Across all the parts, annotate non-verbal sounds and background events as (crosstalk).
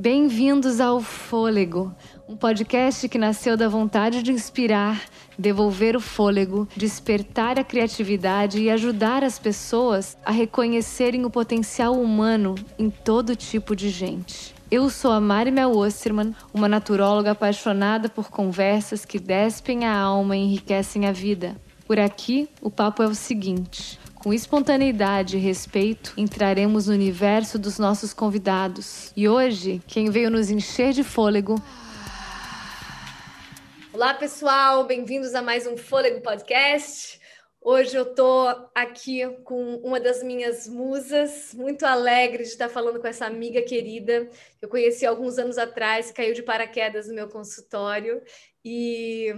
Bem-vindos ao Fôlego, um podcast que nasceu da vontade de inspirar, devolver o fôlego, despertar a criatividade e ajudar as pessoas a reconhecerem o potencial humano em todo tipo de gente. Eu sou a Mari Mel Osterman, uma naturóloga apaixonada por conversas que despem a alma e enriquecem a vida. Por aqui, o papo é o seguinte: com espontaneidade e respeito, entraremos no universo dos nossos convidados. E hoje, quem veio nos encher de fôlego. Olá, pessoal, bem-vindos a mais um Fôlego Podcast. Hoje eu tô aqui com uma das minhas musas, muito alegre de estar falando com essa amiga querida que eu conheci alguns anos atrás, caiu de paraquedas no meu consultório e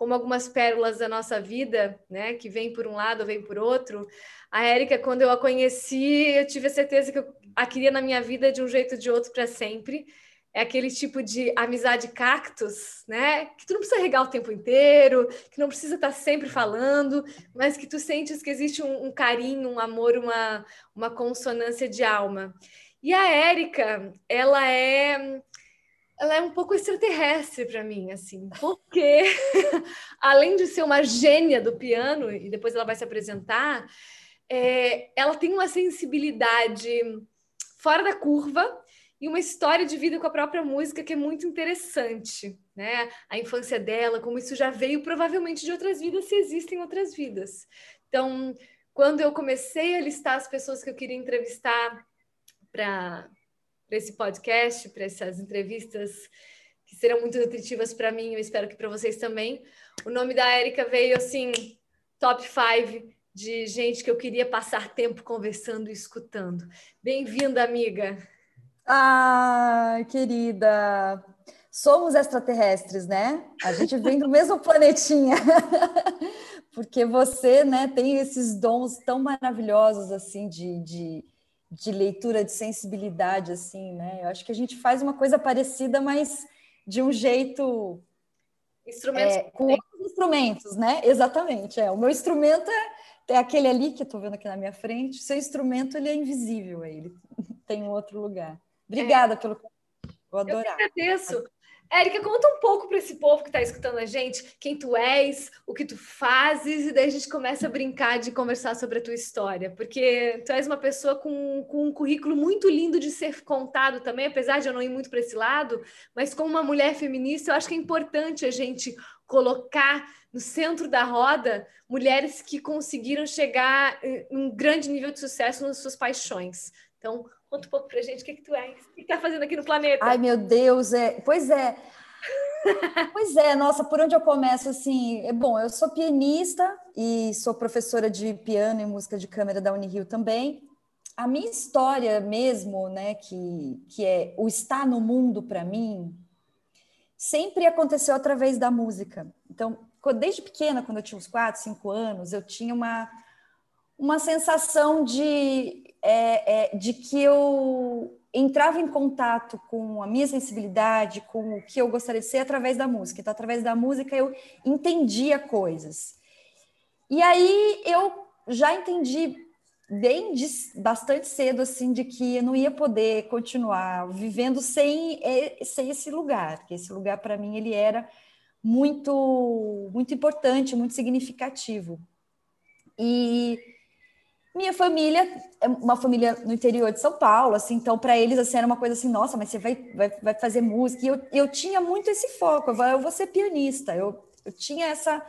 como algumas pérolas da nossa vida, né, que vem por um lado vem por outro. A Érica, quando eu a conheci, eu tive a certeza que eu a queria na minha vida de um jeito ou de outro para sempre. É aquele tipo de amizade cactus, né? Que tu não precisa regar o tempo inteiro, que não precisa estar sempre falando, mas que tu sentes que existe um, um carinho, um amor, uma, uma consonância de alma. E a Érica, ela é ela é um pouco extraterrestre para mim, assim, porque (laughs) além de ser uma gênia do piano, e depois ela vai se apresentar, é, ela tem uma sensibilidade fora da curva e uma história de vida com a própria música que é muito interessante, né? A infância dela, como isso já veio provavelmente de outras vidas, se existem outras vidas. Então, quando eu comecei a listar as pessoas que eu queria entrevistar para para esse podcast, para essas entrevistas que serão muito nutritivas para mim, eu espero que para vocês também. O nome da Érica veio assim, top 5 de gente que eu queria passar tempo conversando e escutando. Bem-vinda, amiga. Ah, querida. Somos extraterrestres, né? A gente vem do mesmo (laughs) planetinha. Porque você, né, tem esses dons tão maravilhosos assim de, de de leitura, de sensibilidade, assim, né? Eu acho que a gente faz uma coisa parecida, mas de um jeito. Instrumentos. É, com outros instrumentos, né? Exatamente. É. O meu instrumento é, é aquele ali que eu estou vendo aqui na minha frente. O seu instrumento ele é invisível, ele (laughs) tem um outro lugar. Obrigada é. pelo. Vou adorar. Eu agradeço. Érica, conta um pouco para esse povo que está escutando a gente quem tu és, o que tu fazes, e daí a gente começa a brincar de conversar sobre a tua história, porque tu és uma pessoa com, com um currículo muito lindo de ser contado também, apesar de eu não ir muito para esse lado, mas como uma mulher feminista, eu acho que é importante a gente colocar no centro da roda mulheres que conseguiram chegar em um grande nível de sucesso nas suas paixões. Então, Conta um pouco pra gente o que, que tu és, o que, que tá fazendo aqui no planeta. Ai, meu Deus, é. Pois é. (laughs) pois é, nossa, por onde eu começo assim? É bom, eu sou pianista e sou professora de piano e música de câmera da Unirio também. A minha história mesmo, né, que, que é o estar no mundo para mim, sempre aconteceu através da música. Então, desde pequena, quando eu tinha uns 4, 5 anos, eu tinha uma, uma sensação de é, é, de que eu entrava em contato com a minha sensibilidade, com o que eu gostaria de ser através da música. Então, através da música, eu entendia coisas. E aí eu já entendi bem bastante cedo assim de que eu não ia poder continuar vivendo sem, sem esse lugar, que esse lugar para mim ele era muito muito importante, muito significativo. E minha família é uma família no interior de São Paulo, assim, então para eles assim era uma coisa assim, nossa, mas você vai, vai, vai fazer música. E eu, eu tinha muito esse foco, eu vou, ser pianista. Eu, eu tinha essa,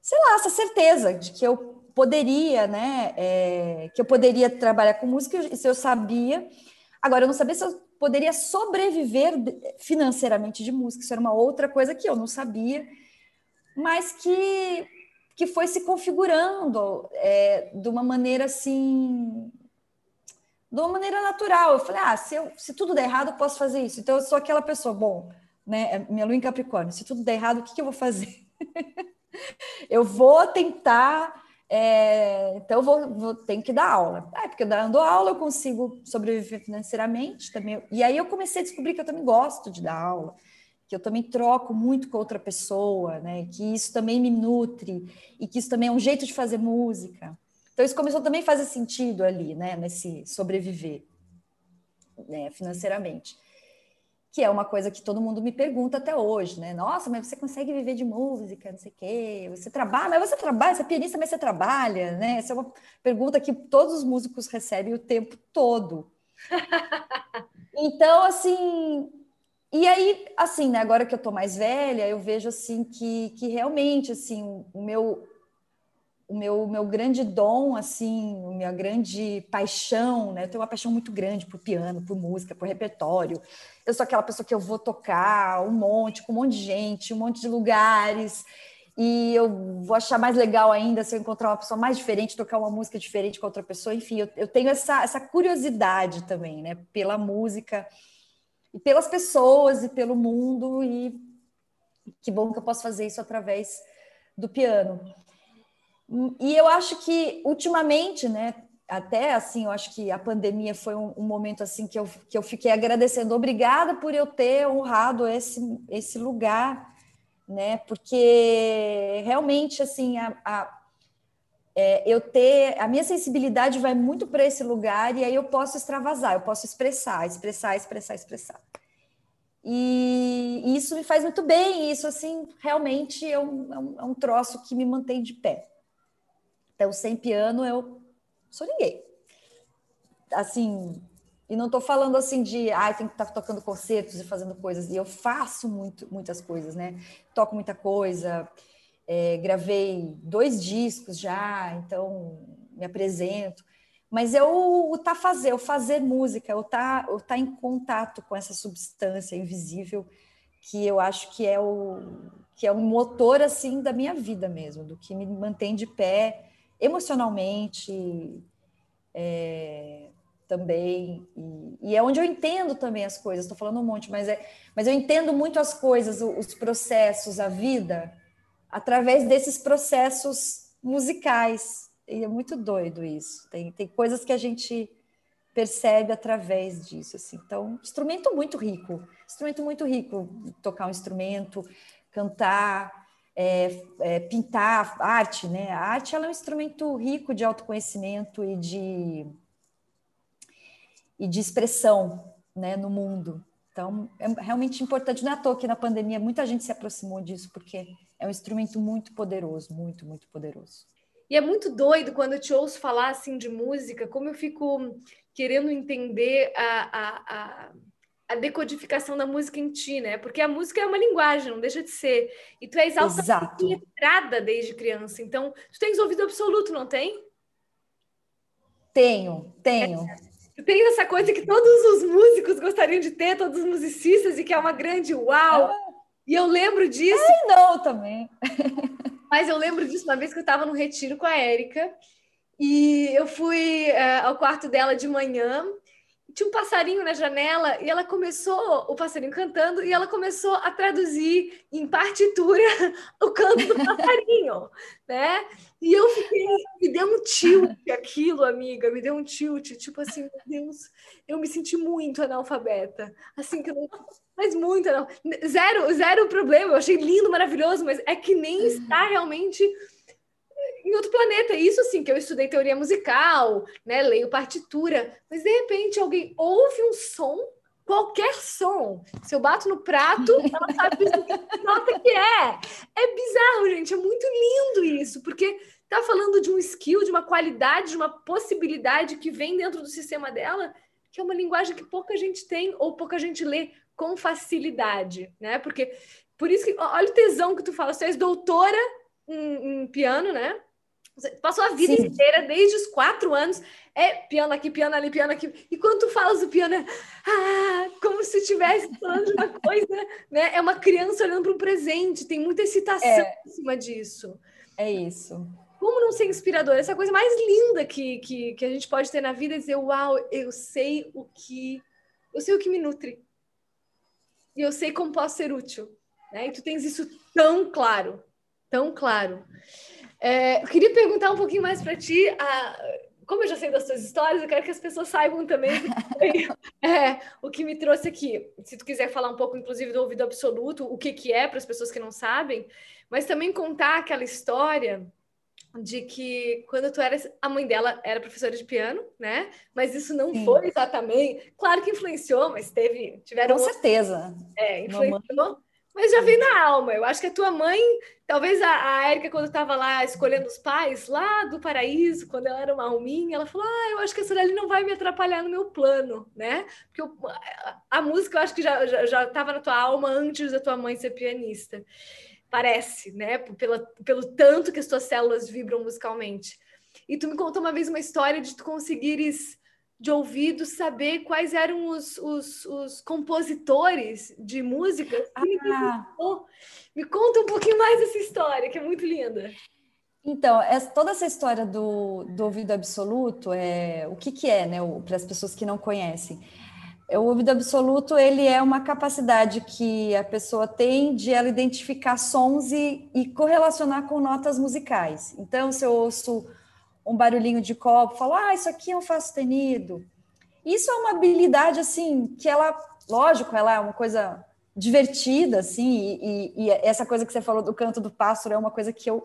sei lá, essa certeza de que eu poderia, né, é, que eu poderia trabalhar com música, isso eu sabia. Agora, eu não sabia se eu poderia sobreviver financeiramente de música, isso era uma outra coisa que eu não sabia, mas que que foi se configurando é, de uma maneira assim, de uma maneira natural. Eu falei, ah, se, eu, se tudo der errado, eu posso fazer isso. Então eu sou aquela pessoa, bom, né? É minha lua em Capricórnio, se tudo der errado, o que, que eu vou fazer? (laughs) eu vou tentar. É, então eu vou, vou ter que dar aula. É, porque dando aula eu consigo sobreviver financeiramente também. E aí eu comecei a descobrir que eu também gosto de dar aula que eu também troco muito com outra pessoa, né? Que isso também me nutre e que isso também é um jeito de fazer música. Então isso começou também a fazer sentido ali, né? Nesse sobreviver, né? Financeiramente. que é uma coisa que todo mundo me pergunta até hoje, né? Nossa, mas você consegue viver de música, não sei o quê, você trabalha, mas você trabalha, você é pianista, mas você trabalha, né? Essa é uma pergunta que todos os músicos recebem o tempo todo. (laughs) Então, assim, e aí, assim, né, agora que eu tô mais velha, eu vejo assim que, que realmente assim, o meu o meu, meu grande dom, assim, minha grande paixão, né? Eu tenho uma paixão muito grande por piano, por música, por repertório. Eu sou aquela pessoa que eu vou tocar um monte, com um monte de gente, um monte de lugares. E eu vou achar mais legal ainda se eu encontrar uma pessoa mais diferente, tocar uma música diferente com outra pessoa. Enfim, eu, eu tenho essa, essa curiosidade também, né? Pela música e pelas pessoas e pelo mundo. E que bom que eu posso fazer isso através do piano. E eu acho que ultimamente, né, até assim, eu acho que a pandemia foi um, um, momento assim que eu, que eu fiquei agradecendo, obrigada por eu ter honrado esse, esse lugar, né? Porque realmente assim a, a é, eu ter a minha sensibilidade vai muito para esse lugar e aí eu posso extravasar, eu posso expressar, expressar, expressar, expressar. E, e isso me faz muito bem, isso assim realmente é um, é um, é um troço que me mantém de pé. Então, sem piano, eu sou ninguém. Assim, e não estou falando assim de, ah, tem que estar tá tocando concertos e fazendo coisas. E eu faço muito, muitas coisas, né? Toco muita coisa, é, gravei dois discos já, então me apresento. Mas eu o tá fazer, o fazer música, eu tá, eu tá em contato com essa substância invisível que eu acho que é o que é o motor assim da minha vida mesmo, do que me mantém de pé emocionalmente é, também. E, e, é onde eu entendo também as coisas. Estou falando um monte, mas, é, mas eu entendo muito as coisas, os processos, a vida, através desses processos musicais. E é muito doido isso. Tem, tem coisas que a gente percebe através disso. Assim. Então, instrumento muito rico. Instrumento muito rico. Tocar um instrumento, cantar é, é, pintar, arte, né? A arte ela é um instrumento rico de autoconhecimento e de, e de expressão né, no mundo. Então, é realmente importante. Não é à toa que na pandemia muita gente se aproximou disso, porque é um instrumento muito poderoso, muito, muito poderoso. E é muito doido quando eu te ouço falar assim de música, como eu fico querendo entender a, a, a a decodificação da música em ti, né? Porque a música é uma linguagem, não deixa de ser. E tu és letrada desde criança. Então, tu tens ouvido absoluto, não tem? Tenho, tenho. É. Tens essa coisa que todos os músicos gostariam de ter, todos os musicistas, e que é uma grande uau. E eu lembro disso. Ai, não, também. (laughs) Mas eu lembro disso uma vez que eu estava no retiro com a Érica. E eu fui uh, ao quarto dela de manhã tinha um passarinho na janela e ela começou, o passarinho cantando, e ela começou a traduzir em partitura (laughs) o canto do passarinho, (laughs) né? E eu fiquei, me deu um tilt aquilo, amiga, me deu um tilt, tipo assim, meu Deus, eu me senti muito analfabeta, assim que eu não mas muito não. Zero, zero problema, eu achei lindo, maravilhoso, mas é que nem está realmente em outro planeta. Isso assim, que eu estudei teoria musical, né? Leio partitura, mas de repente alguém ouve um som, qualquer som. Se eu bato no prato, (laughs) ela sabe que nota que é. É bizarro, gente. É muito lindo isso, porque tá falando de um skill, de uma qualidade, de uma possibilidade que vem dentro do sistema dela, que é uma linguagem que pouca gente tem ou pouca gente lê com facilidade, né? Porque por isso que olha o tesão que tu fala, você és doutora em, em piano, né? Você passou a vida Sim. inteira, desde os quatro anos, é piano aqui, piano ali, piano aqui. E quando tu falas do piano, é ah, como se estivesse falando de uma coisa, né? É uma criança olhando para o presente, tem muita excitação é, em cima disso. É isso. Como não ser inspirador? Essa coisa mais linda que, que, que a gente pode ter na vida é dizer, uau, eu sei o que. Eu sei o que me nutre. E eu sei como posso ser útil. Né? E tu tens isso tão claro, tão claro. É, eu queria perguntar um pouquinho mais para ti. A, como eu já sei das suas histórias, eu quero que as pessoas saibam também (laughs) é, o que me trouxe aqui. Se tu quiser falar um pouco, inclusive, do ouvido absoluto, o que, que é para as pessoas que não sabem, mas também contar aquela história de que quando tu eras a mãe dela era professora de piano, né? Mas isso não Sim. foi exatamente, claro que influenciou, mas teve, tiveram com certeza. É, influenciou. Mamãe mas já vem na alma. Eu acho que a tua mãe, talvez a, a Érica, quando estava lá escolhendo os pais, lá do paraíso, quando ela era uma alminha, ela falou: Ah, eu acho que essa dali não vai me atrapalhar no meu plano, né? Porque eu, a, a, música eu acho que já estava já, já na tua alma antes da tua mãe ser pianista. Parece, né? Pela, pelo tanto que as tuas células vibram musicalmente. E tu me contou uma vez uma história de tu conseguires de ouvido saber quais eram os, os, os compositores de música. Ah. Me conta um pouquinho mais dessa história, que é muito linda. Então, essa, toda essa história do, do ouvido absoluto, é, o que, que é, né, para as pessoas que não conhecem? O ouvido absoluto, ele é uma capacidade que a pessoa tem de ela identificar sons e, e correlacionar com notas musicais. Então, se eu ouço um barulhinho de copo, falo, ah, isso aqui é um fá sustenido. Isso é uma habilidade, assim, que ela, lógico, ela é uma coisa divertida, assim, e, e, essa coisa que você falou do canto do pássaro é uma coisa que eu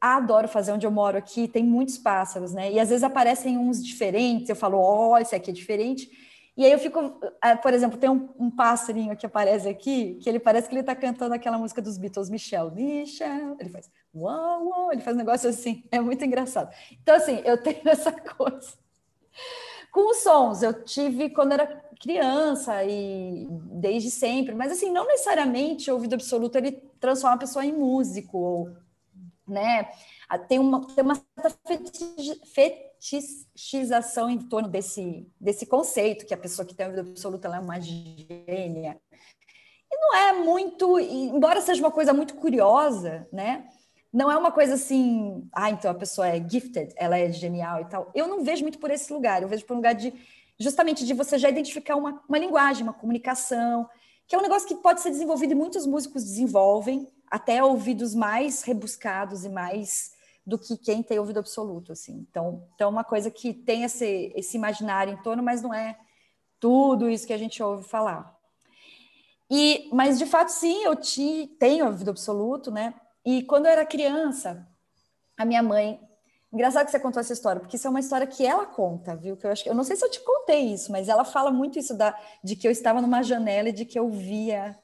adoro fazer onde eu moro aqui, tem muitos pássaros, né? E às vezes aparecem uns diferentes, eu falo, ó, oh, esse aqui é diferente. E aí eu fico, ah, por exemplo, tem um, um, passarinho que aparece aqui, que ele parece que ele está cantando aquela música dos Beatles, Michel, Michel. Ele faz uau, uau, ele faz um negócio assim, (laughs) é muito engraçado. Então, assim, eu tenho (laughs) essa coisa. Com os sons, eu tive quando era criança e desde sempre, mas assim, não necessariamente o ouvido absoluto ele transforma a pessoa em músico, ou, né? Tem uma, tem uma certa fetiche, fetichização em torno desse, desse conceito, que a pessoa que tem a vida absoluta é uma gênia. E não é muito, embora seja uma coisa muito curiosa, né? Não é uma coisa assim, ah, então a pessoa é gifted, ela é genial e tal. Eu não vejo muito por esse lugar, eu vejo por um lugar de justamente de você já identificar uma, uma linguagem, uma comunicação, que é um negócio que pode ser desenvolvido e muitos músicos desenvolvem, até ouvidos mais rebuscados e mais do que quem tem ouvido absoluto, assim. Então, então é uma coisa que tem esse, esse imaginário em torno, mas não é tudo isso que a gente ouve falar. E, mas de fato, sim, eu te, tenho ouvido absoluto, né? E quando eu era criança, a minha mãe, engraçado que você contou essa história, porque isso é uma história que ela conta, viu? Que eu acho que eu não sei se eu te contei isso, mas ela fala muito isso da de que eu estava numa janela e de que eu via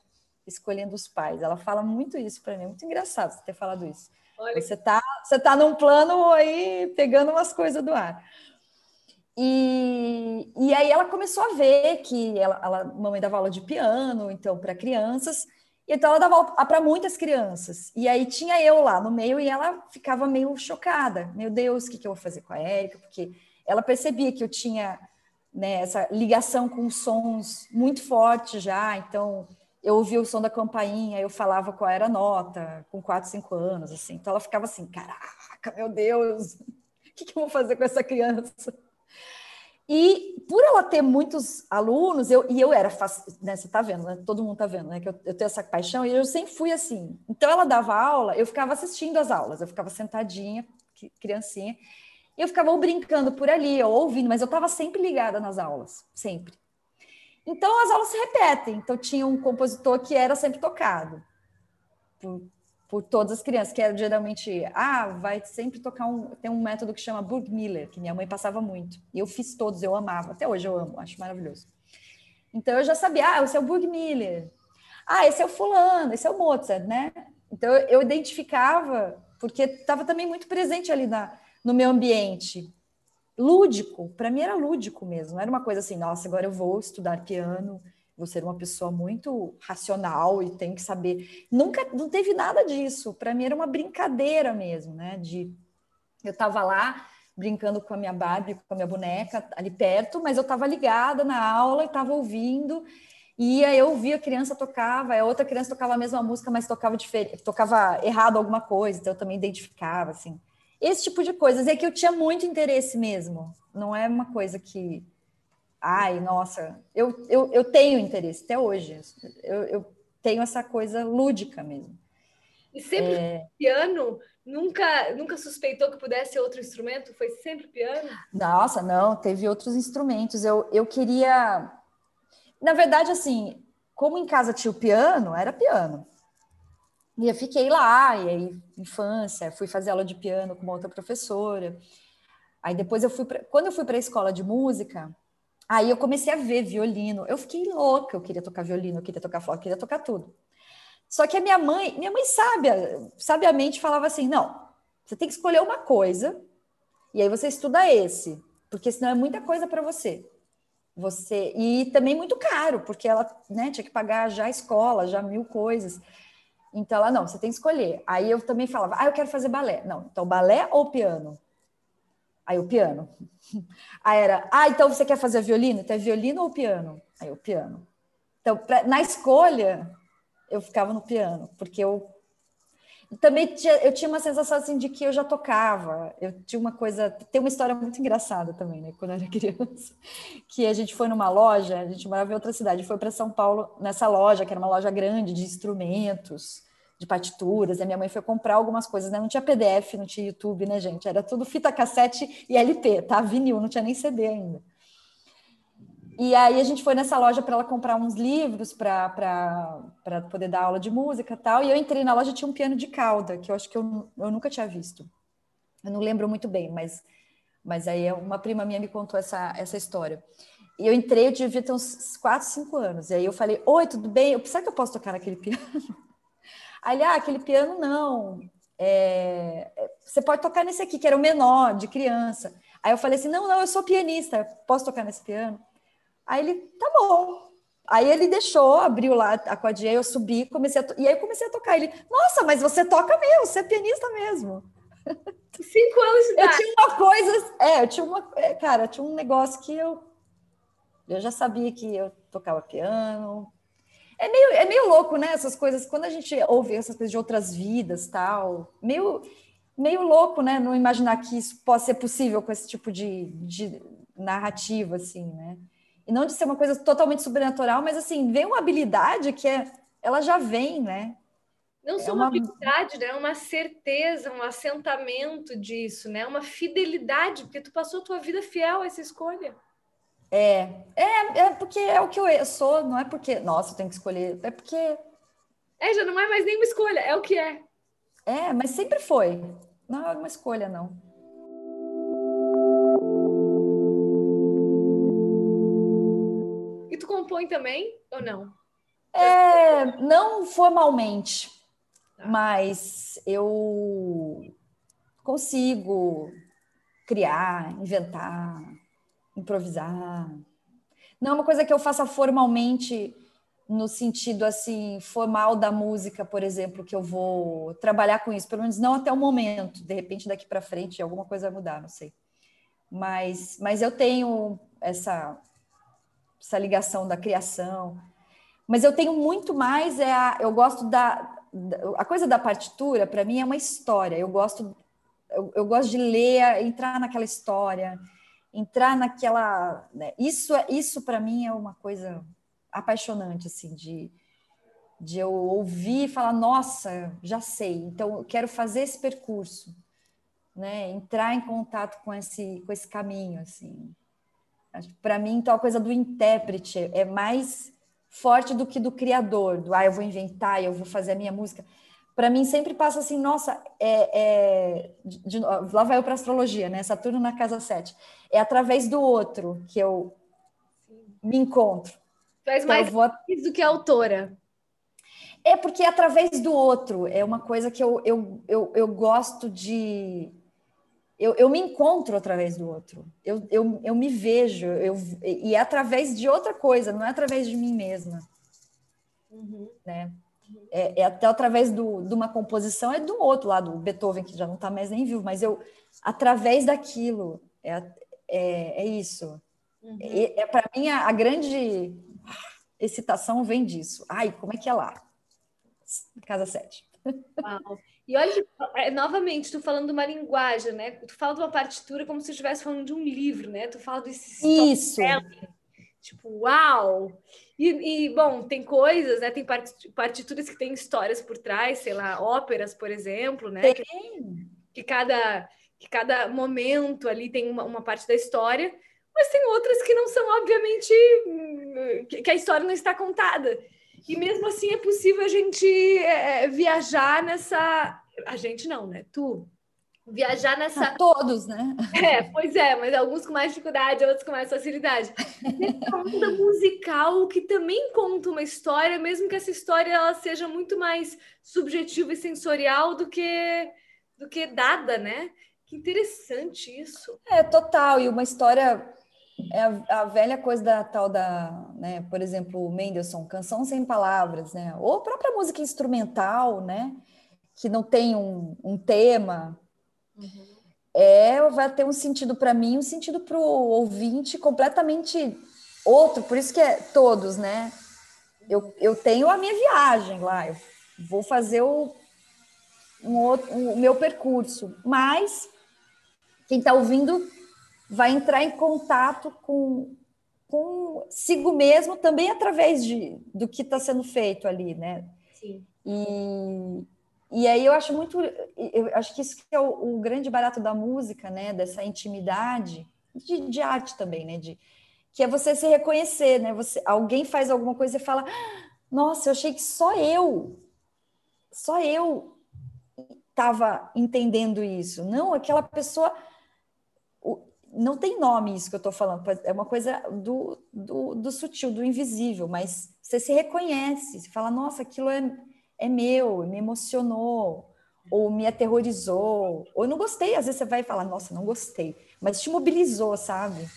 escolhendo os pais. Ela fala muito isso para mim, é muito engraçado você ter falado isso. Olha. Você está você tá num plano aí pegando umas coisas do ar. E, e aí ela começou a ver que ela, ela mamãe dava aula de piano, então para crianças, então ela dava aula para muitas crianças. E aí tinha eu lá no meio e ela ficava meio chocada. Meu Deus, o que, que eu vou fazer com a Érica? Porque ela percebia que eu tinha né, essa ligação com sons muito forte já, então eu ouvia o som da campainha, eu falava qual era a nota, com 4, 5 anos, assim. Então ela ficava assim, caraca, meu Deus, (laughs) o que, que eu vou fazer com essa criança? E por ela ter muitos alunos, eu, e eu era, né, você tá vendo, né? todo mundo tá vendo, né, que eu, eu tenho essa paixão, e eu sempre fui assim. Então ela dava aula, eu ficava assistindo as aulas, eu ficava sentadinha, criancinha, e eu ficava ou brincando por ali, ou ouvindo, mas eu estava sempre ligada nas aulas, sempre. Então as aulas se repetem. Então tinha um compositor que era sempre tocado por, por todas as crianças, que era geralmente, ah, vai sempre tocar um. Tem um método que chama Burgmüller, que minha mãe passava muito. E eu fiz todos, eu amava. Até hoje eu amo, acho maravilhoso. Então eu já sabia, ah, esse é o Burgmüller. Ah, esse é o fulano, esse é o Mozart, né? Então eu identificava, porque estava também muito presente ali na, no meu ambiente lúdico, para mim era lúdico mesmo, não era uma coisa assim, nossa, agora eu vou estudar piano, vou ser uma pessoa muito racional e tenho que saber. Nunca, não teve nada disso. Para mim era uma brincadeira mesmo, né? De eu estava lá brincando com a minha Barbie, com a minha boneca ali perto, mas eu estava ligada na aula e estava ouvindo. E aí eu ouvia a criança tocava, a outra criança tocava a mesma música, mas tocava diferente, tocava errado alguma coisa, então eu também identificava assim. Esse tipo de coisas é que eu tinha muito interesse mesmo. Não é uma coisa que, ai, nossa, eu, eu, eu tenho interesse até hoje. Eu, eu tenho essa coisa lúdica mesmo. E sempre é... piano? Nunca, nunca suspeitou que pudesse ser outro instrumento? Foi sempre piano? Nossa, não, teve outros instrumentos. Eu, eu queria. Na verdade, assim, como em casa tinha o piano, era piano. E eu fiquei lá, e aí, infância, fui fazer aula de piano com uma outra professora. Aí depois eu fui, pra, quando eu fui para a escola de música, aí eu comecei a ver violino. Eu fiquei louca, eu queria tocar violino, eu queria tocar flauta, eu queria tocar tudo. Só que a minha mãe, minha mãe sábia, sabiamente falava assim: não, você tem que escolher uma coisa, e aí você estuda esse, porque senão é muita coisa para você. Você e também muito caro, porque ela né, tinha que pagar já a escola, já mil coisas. Então ela não, você tem que escolher. Aí eu também falava, ah, eu quero fazer balé. Não, então balé ou piano? Aí o piano. (laughs) Aí era, ah, então você quer fazer violino? Então é violino ou piano? Aí o piano. Então, pra, na escolha, eu ficava no piano, porque eu também tinha, eu tinha uma sensação assim de que eu já tocava. Eu tinha uma coisa, tem uma história muito engraçada também, né? Quando eu era (laughs) criança, que a gente foi numa loja, a gente morava em outra cidade, foi para São Paulo nessa loja, que era uma loja grande de instrumentos, de partituras. A minha mãe foi comprar algumas coisas, né? Não tinha PDF, não tinha YouTube, né, gente? Era tudo fita cassete e LP, tá? Vinil, não tinha nem CD ainda. E aí a gente foi nessa loja para ela comprar uns livros para poder dar aula de música e tal. E eu entrei na loja tinha um piano de cauda, que eu acho que eu, eu nunca tinha visto. Eu não lembro muito bem, mas, mas aí uma prima minha me contou essa, essa história. E eu entrei, eu devia ter uns 4, 5 anos. E aí eu falei, oi, tudo bem? Eu, será que eu posso tocar naquele (laughs) piano? Aí, ah, aquele piano não. É, você pode tocar nesse aqui, que era o menor, de criança. Aí eu falei assim, não, não, eu sou pianista, posso tocar nesse piano? Aí ele, tá bom. Aí ele deixou, abriu lá a quadrilha, eu subi, comecei a e aí eu comecei a tocar. Ele, nossa, mas você toca mesmo, você é pianista mesmo. (laughs) Cinco anos de idade. Eu tinha uma coisa, é, eu tinha uma, é, cara, tinha um negócio que eu, eu já sabia que eu tocava piano. É meio, é meio louco, né? Essas coisas, quando a gente ouve essas coisas de outras vidas, tal, meio, meio louco, né? Não imaginar que isso possa ser possível com esse tipo de, de narrativa, assim, né? E não de ser uma coisa totalmente sobrenatural, mas assim, vem uma habilidade que é, ela já vem, né? Não só é uma habilidade, né? Uma certeza, um assentamento disso, né? Uma fidelidade, porque tu passou a tua vida fiel a essa escolha. É, é, é porque é o que eu sou, não é porque, nossa, eu tenho que escolher, é porque. É, já não é mais nenhuma escolha, é o que é. É, mas sempre foi. Não é uma escolha, não. Compõe também ou não? É, não formalmente, tá. mas eu consigo criar, inventar, improvisar. Não é uma coisa que eu faça formalmente no sentido assim formal da música, por exemplo, que eu vou trabalhar com isso, pelo menos não até o momento. De repente daqui para frente alguma coisa vai mudar, não sei. Mas mas eu tenho essa essa ligação da criação. Mas eu tenho muito mais é a, eu gosto da, a coisa da partitura para mim é uma história. Eu gosto eu, eu, gosto de ler, entrar naquela história, entrar naquela, né? isso é isso para mim é uma coisa apaixonante assim de de eu ouvir e falar, nossa, já sei, então eu quero fazer esse percurso, né? Entrar em contato com esse com esse caminho assim. Para mim, então, a coisa do intérprete é mais forte do que do criador, do ah, eu vou inventar, eu vou fazer a minha música. Para mim, sempre passa assim, nossa, é, é de, lá vai eu para astrologia, né? Saturno na casa 7. É através do outro que eu me encontro. Faz então, mais vou... do que autora. É porque é através do outro. É uma coisa que eu, eu, eu, eu gosto de eu, eu me encontro através do outro, eu, eu, eu me vejo, eu, e é através de outra coisa, não é através de mim mesma. Uhum. Né? É, é, até através do, de uma composição, é do outro lado, o Beethoven, que já não está mais nem vivo, mas eu, através daquilo, é, é, é isso. Uhum. É, é para mim, a, a, grande excitação vem disso. Ai, como é que é lá? Casa 7. Uau. E olha, é, novamente, tu falando de uma linguagem, né? Tu fala de uma partitura como se estivesse falando de um livro, né? Tu fala desse Isso. Tipo, uau! E, e, bom, tem coisas, né? Tem partituras que têm histórias por trás, sei lá, óperas, por exemplo, né? Tem. Que, que cada, que cada momento ali tem uma, uma parte da história, mas tem outras que não são, obviamente, que, que a história não está contada. E mesmo assim é possível a gente é, viajar nessa. A gente não, né? Tu viajar nessa. Todos, né? É, pois é, mas alguns com mais dificuldade, outros com mais facilidade. Nessa onda musical que também conta uma história, mesmo que essa história ela seja muito mais subjetiva e sensorial do que do que dada, né? Que interessante isso. É, total. E uma história é a, a, velha coisa da tal da, né, por exemplo, Mendelssohn, canção sem palavras, né? Ou a própria música instrumental, né? Que não tem um, um tema. Uhum. É, vai ter um sentido para mim, um sentido para o ouvinte completamente outro. Por isso que é todos, né? Eu, eu tenho a minha viagem lá, eu vou fazer o, um outro, o meu percurso, mas quem está ouvindo vai entrar em contato com consigo mesmo também através de, do que está sendo feito ali, né? Sim. E, e aí eu acho muito, eu acho que isso que é o, o grande barato da música, né? Dessa intimidade, de, de, arte também, né? De, que é você se reconhecer, né? Você, alguém faz alguma coisa e fala, nossa, eu achei que só eu, só eu estava entendendo isso. Não, aquela pessoa não tem nome isso que eu estou falando, é uma coisa do, do, do, sutil, do invisível, mas você se reconhece, você fala, nossa, aquilo é, é meu, me emocionou, ou me aterrorizou, ou não gostei, às vezes você vai falar, nossa, não gostei, mas te mobilizou, sabe?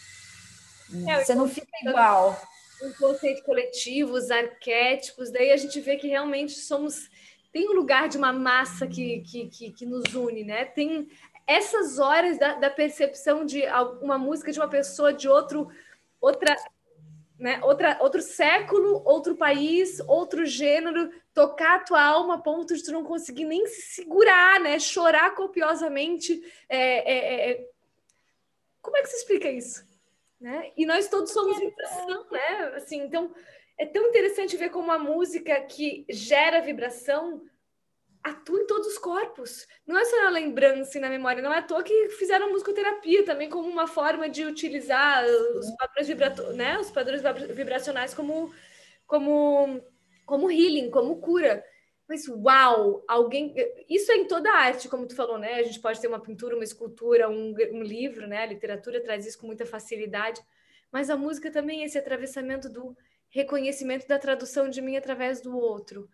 É, você não fica igual. Um conceito coletivo, os arquétipos, daí a gente vê que realmente somos tem um lugar de uma massa que, que, que, que, nos une, né? Tem essas horas da, da percepção de uma música de uma pessoa de outro, outra, né, outra, outro século, outro país, outro gênero, tocar a tua alma a ponto de tu não conseguir nem se segurar, né? Chorar copiosamente. É, é, é... Como é que se explica isso? Né? E nós todos somos vibração, né? Assim, então é tão interessante ver como a música que gera vibração atua em todos os corpos. Não é só na lembrança e na memória, não é à toa que fizeram musicoterapia também como uma forma de utilizar os padrões, vibrato né? os padrões vibracionais como, como, como healing, como cura. Mas uau, alguém. Isso é em toda a arte, como tu falou, né? A gente pode ter uma pintura, uma escultura, um, um livro, né? A literatura traz isso com muita facilidade. Mas a música também é esse atravessamento do reconhecimento da tradução de mim através do outro.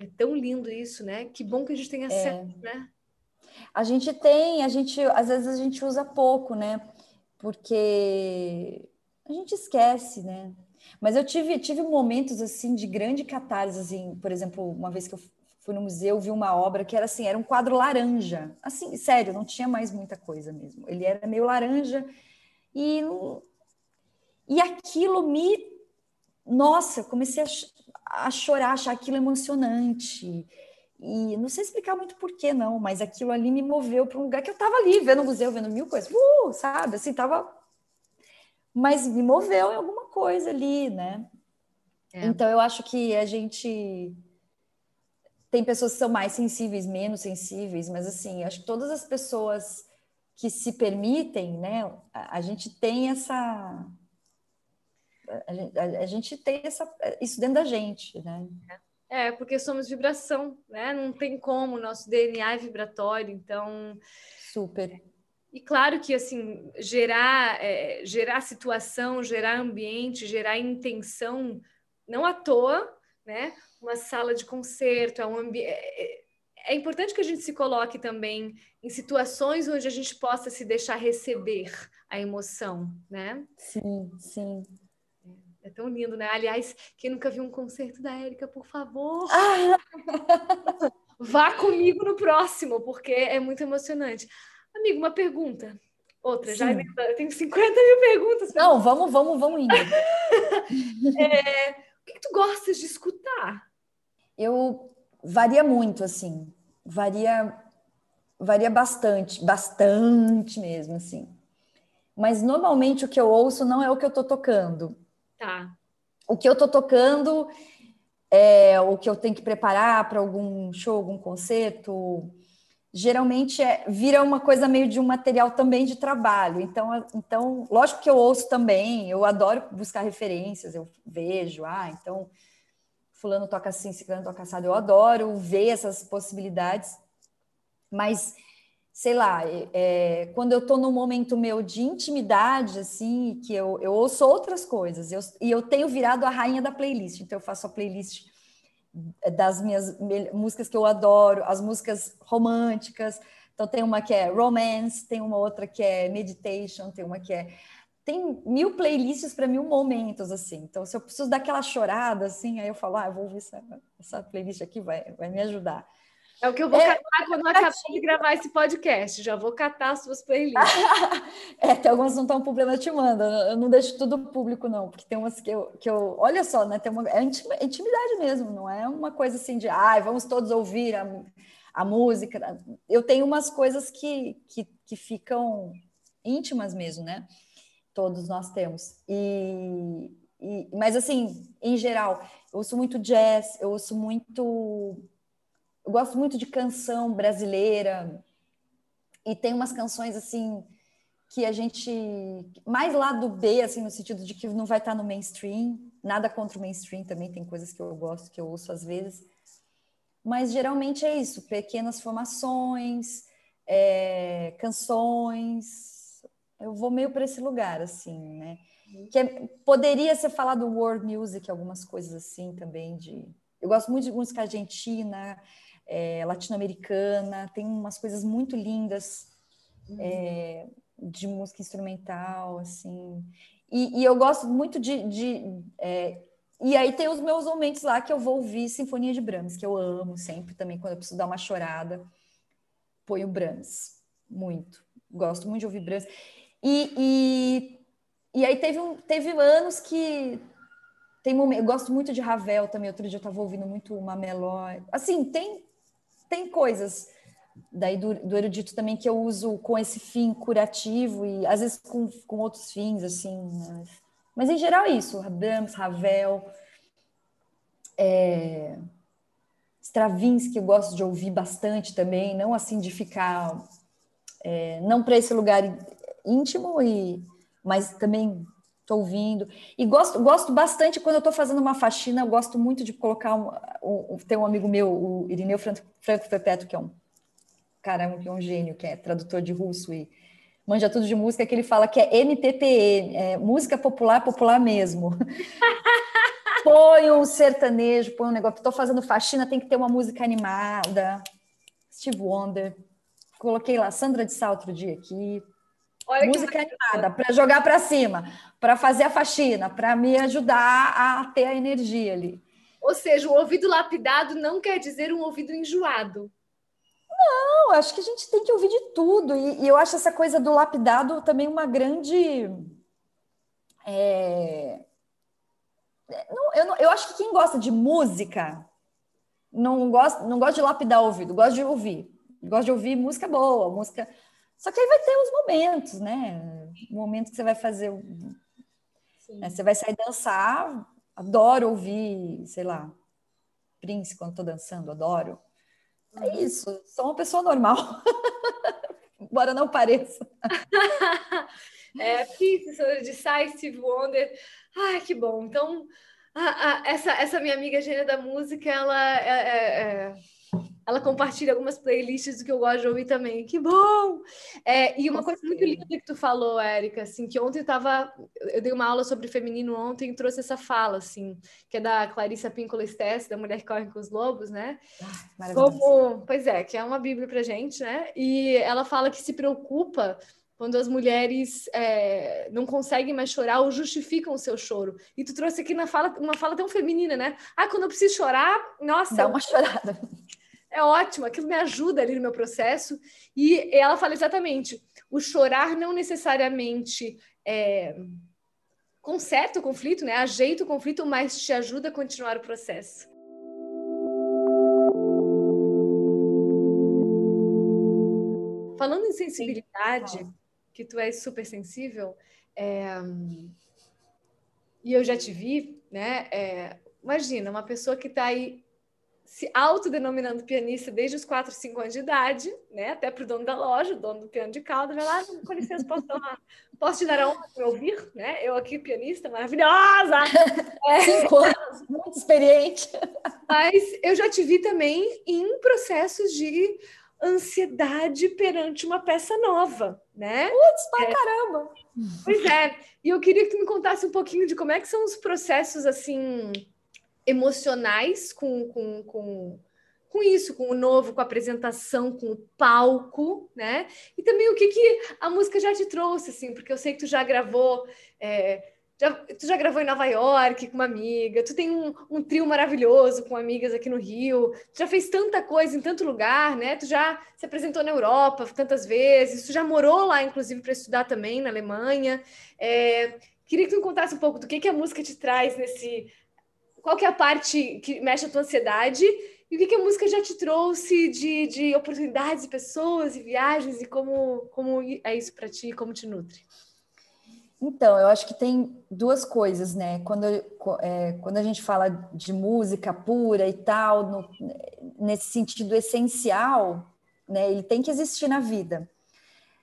É tão lindo isso, né? Que bom que a gente tem acesso, é. né? A gente tem, a gente às vezes a gente usa pouco, né? Porque a gente esquece, né? Mas eu tive, tive momentos assim de grande catarse, assim, por exemplo, uma vez que eu fui no museu, vi uma obra que era assim, era um quadro laranja. Assim, sério, não tinha mais muita coisa mesmo. Ele era meio laranja e e aquilo me nossa, comecei a, a chorar, achar aquilo emocionante. E não sei explicar muito porquê, não, mas aquilo ali me moveu para um lugar que eu estava ali, vendo o museu, vendo mil coisas, uh, sabe? Assim, tava. Mas me moveu em alguma coisa ali, né? É. Então, eu acho que a gente. Tem pessoas que são mais sensíveis, menos sensíveis, mas assim, acho que todas as pessoas que se permitem, né? A, a gente tem essa a gente, a gente tem essa, isso dentro da gente, né? É, porque somos vibração, né? Não tem como, nosso DNA é vibratório, então. Super. E claro que, assim, gerar, é, gerar situação, gerar ambiente, gerar intenção, não à toa, né? Uma sala de concerto, é um ambiente. É, é importante que a gente se coloque também em situações onde a gente possa se deixar receber a emoção, né? Sim, sim. É tão lindo, né? Aliás, quem nunca viu um concerto da Érica, por favor, ah! (laughs) vá comigo no próximo, porque é muito emocionante. Amigo, uma pergunta. Outra, Sim. já eu tenho 50 mil perguntas. Não, vamos, vamos, vamos indo. (laughs) é, o que, tu gostas de escutar? Eu varia muito, assim. Varia, varia bastante, bastante mesmo, assim. Mas normalmente o que eu ouço não é o que eu estou tocando. Tá. O que eu estou tocando, é, o que eu tenho que preparar para algum show, algum concerto, geralmente é, vira uma coisa meio de um material também de trabalho. Então, então, lógico que eu ouço também, eu adoro buscar referências, eu vejo, ah, então fulano toca assim, ciclano toca assado. Eu adoro ver essas possibilidades, mas sei lá, é, quando eu estou num momento meu de intimidade, assim, que eu, eu ouço outras coisas, eu, e eu tenho virado a rainha da playlist, então eu faço a playlist das minhas músicas que eu adoro, as músicas românticas, então tem uma que é romance, tem uma outra que é meditation, tem uma que é tem mil playlists para mil momentos, assim. Então, se eu preciso daquela chorada, assim, aí eu falo, ah, eu vou ouvir essa, essa playlist aqui, vai, vai me ajudar. É o que eu vou é, catar quando eu acabar de gravar esse podcast. Já vou catar as suas playlists. (laughs) é, tem algumas não estão público, eu te mando. Eu não deixo tudo público, não, porque tem umas que eu. Que eu olha só, né? Tem uma, é intimidade mesmo, não é uma coisa assim de ai, vamos todos ouvir a, a música. Eu tenho umas coisas que, que, que ficam íntimas mesmo, né? Todos nós temos. E, e, mas assim, em geral, eu ouço muito jazz, eu ouço muito eu gosto muito de canção brasileira. E tem umas canções assim que a gente mais lá do B assim no sentido de que não vai estar no mainstream. Nada contra o mainstream também tem coisas que eu gosto que eu ouço às vezes. Mas geralmente é isso. Pequenas formações é, canções. Eu vou meio para esse lugar assim né? Que é, poderia ser falado world music algumas coisas assim também de eu gosto muito de música argentina é, latino-americana, tem umas coisas muito lindas uhum. é, de música instrumental, assim. E, e eu gosto muito de. de é, e aí tem os meus momentos lá que eu vou ouvir Sinfonia de Brahms, que eu amo sempre também, quando eu preciso dar uma chorada, ponho Brahms, muito. Gosto muito de ouvir Brahms. E, e, e aí teve, um, teve anos que tem momentos, eu gosto muito de Ravel também. Outro dia eu estava ouvindo muito uma melódia. Assim, tem tem coisas daí do, do, erudito também que eu uso com esse fim curativo e às vezes com, com outros fins, assim. Mas, mas em geral é isso. Brahms, Ravel, é, Stravinsky eu gosto de ouvir bastante também, não assim de ficar... É, não para esse lugar íntimo, e, mas também estou ouvindo. E gosto, gosto bastante quando eu estou fazendo uma faxina, eu gosto muito de colocar. Um, um, tem um amigo meu, o Irineu Franco, Franco Pepeto, que é um cara, que é um gênio, que é tradutor de russo e manja tudo de música, que ele fala que é MPPE, é música popular, popular mesmo. (laughs) põe um sertanejo, põe um negócio. Estou fazendo faxina, tem que ter uma música animada. Steve Wonder. Coloquei lá Sandra de Sá outro dia aqui. Olha música animada para jogar para cima, para fazer a faxina, para me ajudar a ter a energia ali. Ou seja, o ouvido lapidado não quer dizer um ouvido enjoado. Não, acho que a gente tem que ouvir de tudo. E, e eu acho essa coisa do lapidado também uma grande. É... Não, eu, não, eu acho que quem gosta de música não gosta, não gosta de lapidar o ouvido, gosta de ouvir. Gosta de ouvir música boa, música só que aí vai ter os momentos, né? O momento que você vai fazer. Né? Você vai sair dançar. Adoro ouvir, sei lá, Prince quando estou dançando, adoro. É uhum. isso, sou uma pessoa normal. (laughs) Embora não pareça. (laughs) é, Prince, de Sai, Steve Wonder. Ai, que bom. Então, a, a, essa, essa minha amiga gênia da música, ela é, é, é ela compartilha algumas playlists do que eu gosto de ouvir também. Que bom! É, e uma coisa muito linda que tu falou, Érica, assim, que ontem eu tava. Eu dei uma aula sobre feminino ontem e trouxe essa fala, assim, que é da Clarissa Pinkola Stess, da Mulher que Corre com os Lobos, né? Ah, Como, pois é, que é uma bíblia pra gente, né? E ela fala que se preocupa quando as mulheres é, não conseguem mais chorar ou justificam o seu choro. E tu trouxe aqui na fala, uma fala tão feminina, né? Ah, quando eu preciso chorar, nossa. Dá uma chorada é ótimo, aquilo me ajuda ali no meu processo. E ela fala exatamente: o chorar não necessariamente é, conserta o conflito, né? ajeita o conflito, mas te ajuda a continuar o processo. Falando em sensibilidade, que tu és super sensível, é, e eu já te vi, né? É, imagina, uma pessoa que está aí se autodenominando pianista desde os 4, 5 anos de idade, né? Até para o dono da loja, o dono do piano de calda, vai lá, com licença, posso, uma... posso te dar a honra de me ouvir, né? Eu aqui, pianista, maravilhosa! (laughs) É... Cinco anos, muito experiente. Mas eu já te vi também em processos de ansiedade perante uma peça nova, né? Putz, pra é. caramba! Pois é. E eu queria que tu me contasse um pouquinho de como é que são os processos, assim, emocionais com, com, com, com isso, com o novo, com a apresentação, com o palco, né? E também o que, que a música já te trouxe, assim, porque eu sei que tu já gravou... É, já, tu já gravou em Nova York com uma amiga, tu tem um, um, trio maravilhoso com amigas aqui no Rio, tu já fez tanta coisa em tanto lugar, né? Tu já se apresentou na Europa tantas vezes, tu já morou lá, inclusive, para estudar também na Alemanha. É, queria que tu me contasse um pouco do que, que a música te traz nesse. Qual que é a parte que mexe a tua ansiedade e o que, que a música já te trouxe de, de oportunidades, pessoas e viagens e como, como é isso para ti, como te nutre? Então, eu acho que tem duas coisas, né? Quando, é, quando a gente fala de música pura e tal, no, nesse sentido essencial, né? Ele tem que existir na vida.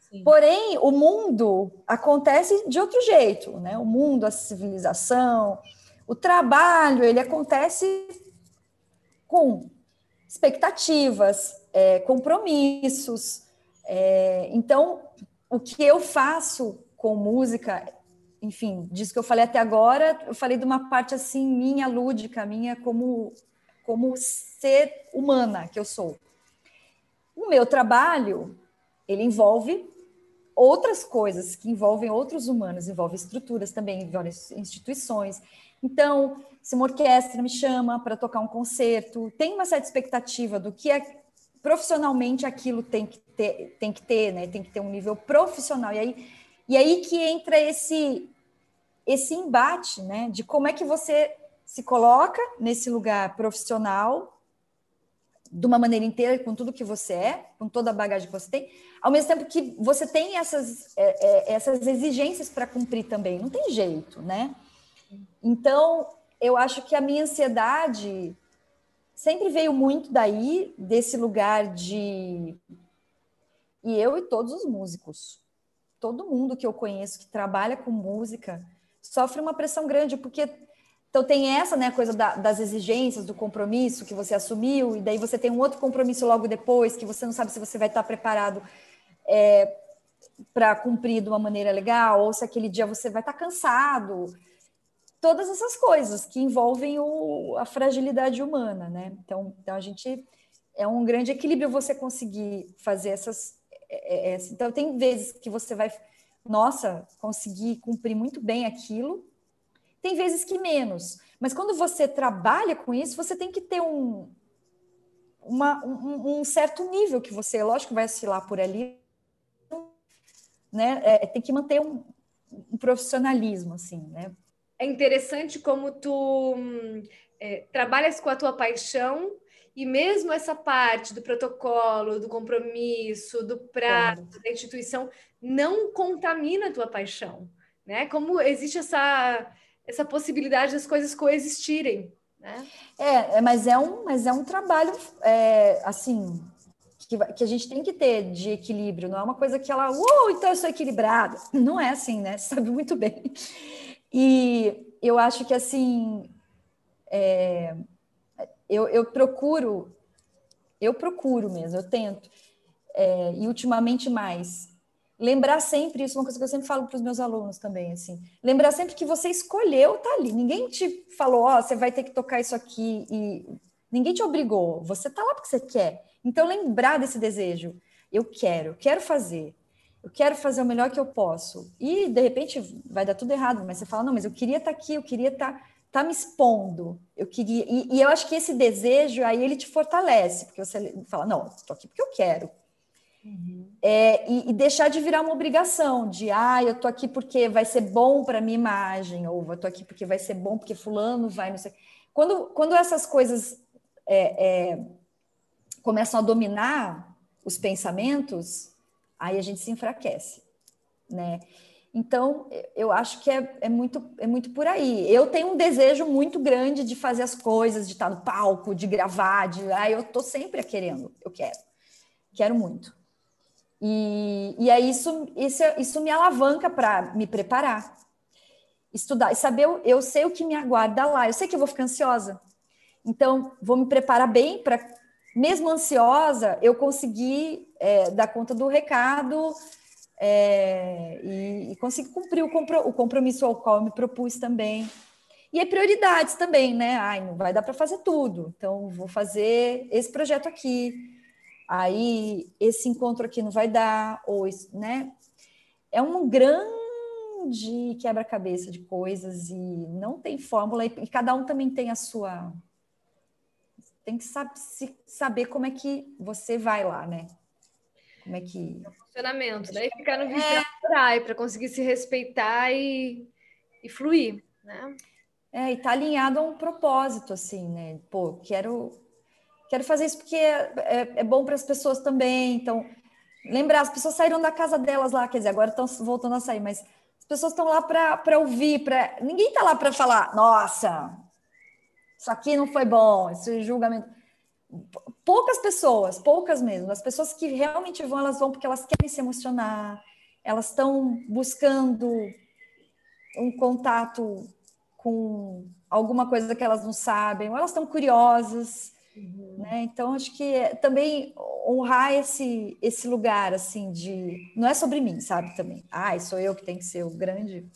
Sim. Porém, o mundo acontece de outro jeito, né? O mundo, a civilização, o trabalho, ele acontece com expectativas, é, compromissos. É, então, o que eu faço com música, enfim, disso que eu falei até agora, eu falei de uma parte assim minha lúdica, minha como como ser humana que eu sou. O meu trabalho, ele envolve outras coisas que envolvem outros humanos, envolve estruturas também, envolve instituições. Então, se uma orquestra me chama para tocar um concerto, tem uma certa expectativa do que é profissionalmente aquilo tem que ter, tem que ter, né? Tem que ter um nível profissional. E aí e aí que entra esse esse embate, né, de como é que você se coloca nesse lugar profissional de uma maneira inteira, com tudo que você é, com toda a bagagem que você tem, ao mesmo tempo que você tem essas, é, é, essas exigências para cumprir também, não tem jeito, né? Então, eu acho que a minha ansiedade sempre veio muito daí, desse lugar de. E eu e todos os músicos, todo mundo que eu conheço que trabalha com música sofre uma pressão grande, porque então tem essa né, coisa da, das exigências, do compromisso que você assumiu, e daí você tem um outro compromisso logo depois, que você não sabe se você vai estar preparado é, para cumprir de uma maneira legal, ou se aquele dia você vai estar cansado. Todas essas coisas que envolvem o, a fragilidade humana, né? Então, então a gente é um grande equilíbrio você conseguir fazer essas é, é, é, então, tem vezes que você vai, nossa, conseguir cumprir muito bem aquilo, tem vezes que menos. Mas quando você trabalha com isso, você tem que ter um, uma, um, um, certo nível que você, lógico, vai oscilar por ali, né? É, tem que manter um, um, profissionalismo, assim, né? É interessante como tu hum, é, trabalhas com a tua paixão e mesmo essa parte do protocolo, do compromisso, do prazo, claro. da instituição, não contamina a tua paixão, né? Como existe essa, essa possibilidade das coisas coexistirem, né? É, é mas é um, mas é um trabalho, é, assim, que, que, a gente tem que ter de equilíbrio, não é uma coisa que ela, uh, então eu sou equilibrada. Não é assim, né? Você (laughs) sabe muito bem. E eu acho que, assim, é, eu, eu procuro, eu procuro mesmo, eu tento, é, e ultimamente mais, lembrar sempre isso, uma coisa que eu sempre falo para os meus alunos também, assim, lembrar sempre que você escolheu tá ali, ninguém te falou, ó, oh, você vai ter que tocar isso aqui, e ninguém te obrigou, você está lá porque você quer, então lembrar desse desejo, eu quero, quero fazer, eu quero fazer o melhor que eu posso, e de repente vai dar tudo errado, mas você fala, não, mas eu queria estar tá aqui, eu queria estar tá tá me expondo. Eu queria e, e, eu acho que esse desejo aí ele te fortalece, porque você fala não, estou aqui porque eu quero. Uhum. É, e, e, deixar de virar uma obrigação de ah, eu tô aqui porque vai ser bom para minha imagem, ou eu tô aqui porque vai ser bom porque fulano vai, não sei. Quando, quando essas coisas é, é, começam a dominar os pensamentos, aí a gente se enfraquece, né? Então, eu acho que é, é, muito, é muito por aí. Eu tenho um desejo muito grande de fazer as coisas, de estar no palco, de gravar, de. Ah, eu estou sempre querendo, eu quero. Quero muito. E, e aí isso, isso, isso me alavanca para me preparar, estudar e saber. Eu, eu sei o que me aguarda lá, eu sei que eu vou ficar ansiosa. Então, vou me preparar bem para, mesmo ansiosa, eu conseguir é, dar conta do recado é, e, e, cumprir o, compro, o compromisso ao qual eu me propus também. E é prioridades também, né? Ai, não vai dar para fazer tudo, então vou fazer esse projeto aqui. Aí esse encontro aqui não vai dar, ou né? É um grande quebra-cabeça de coisas e não tem fórmula, e cada um também tem a sua. Tem que saber como é que você vai lá, né? Como é que. É funcionamento, daí ficar no é... para conseguir se respeitar e, e fluir, né? É, e tá alinhado a um propósito, assim, né? Pô, quero, quero fazer isso porque é, é, é bom para as pessoas também. Então, lembrar, as pessoas saíram da casa delas lá, quer dizer, agora estão voltando a sair, mas as pessoas estão lá para ouvir, para ninguém está lá para falar, nossa, isso aqui não foi bom, esse julgamento. Poucas pessoas, poucas mesmo, as pessoas que realmente vão, elas vão porque elas querem se emocionar, elas estão buscando um contato com alguma coisa que elas não sabem, ou elas estão curiosas, uhum. né? Então acho que é também honrar esse esse lugar assim de não é sobre mim, sabe também. Ai, sou eu que tenho que ser o grande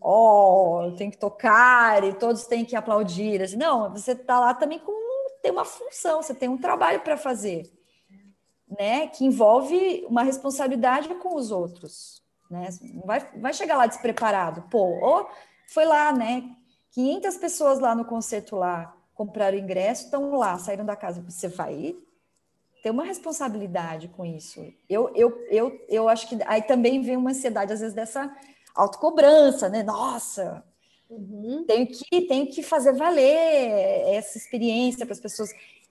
ó, oh, tem que tocar e todos têm que aplaudir. Assim, não, você está lá também com tem uma função, você tem um trabalho para fazer, né? Que envolve uma responsabilidade com os outros, né? Vai, vai chegar lá despreparado, pô, ou foi lá, né? 500 pessoas lá no concerto lá compraram ingresso, estão lá, saíram da casa. Você vai ter uma responsabilidade com isso. Eu, eu, eu, eu acho que aí também vem uma ansiedade, às vezes, dessa autocobrança, né? Nossa, uhum. tenho, que, tenho que fazer valer essa experiência para as pessoas.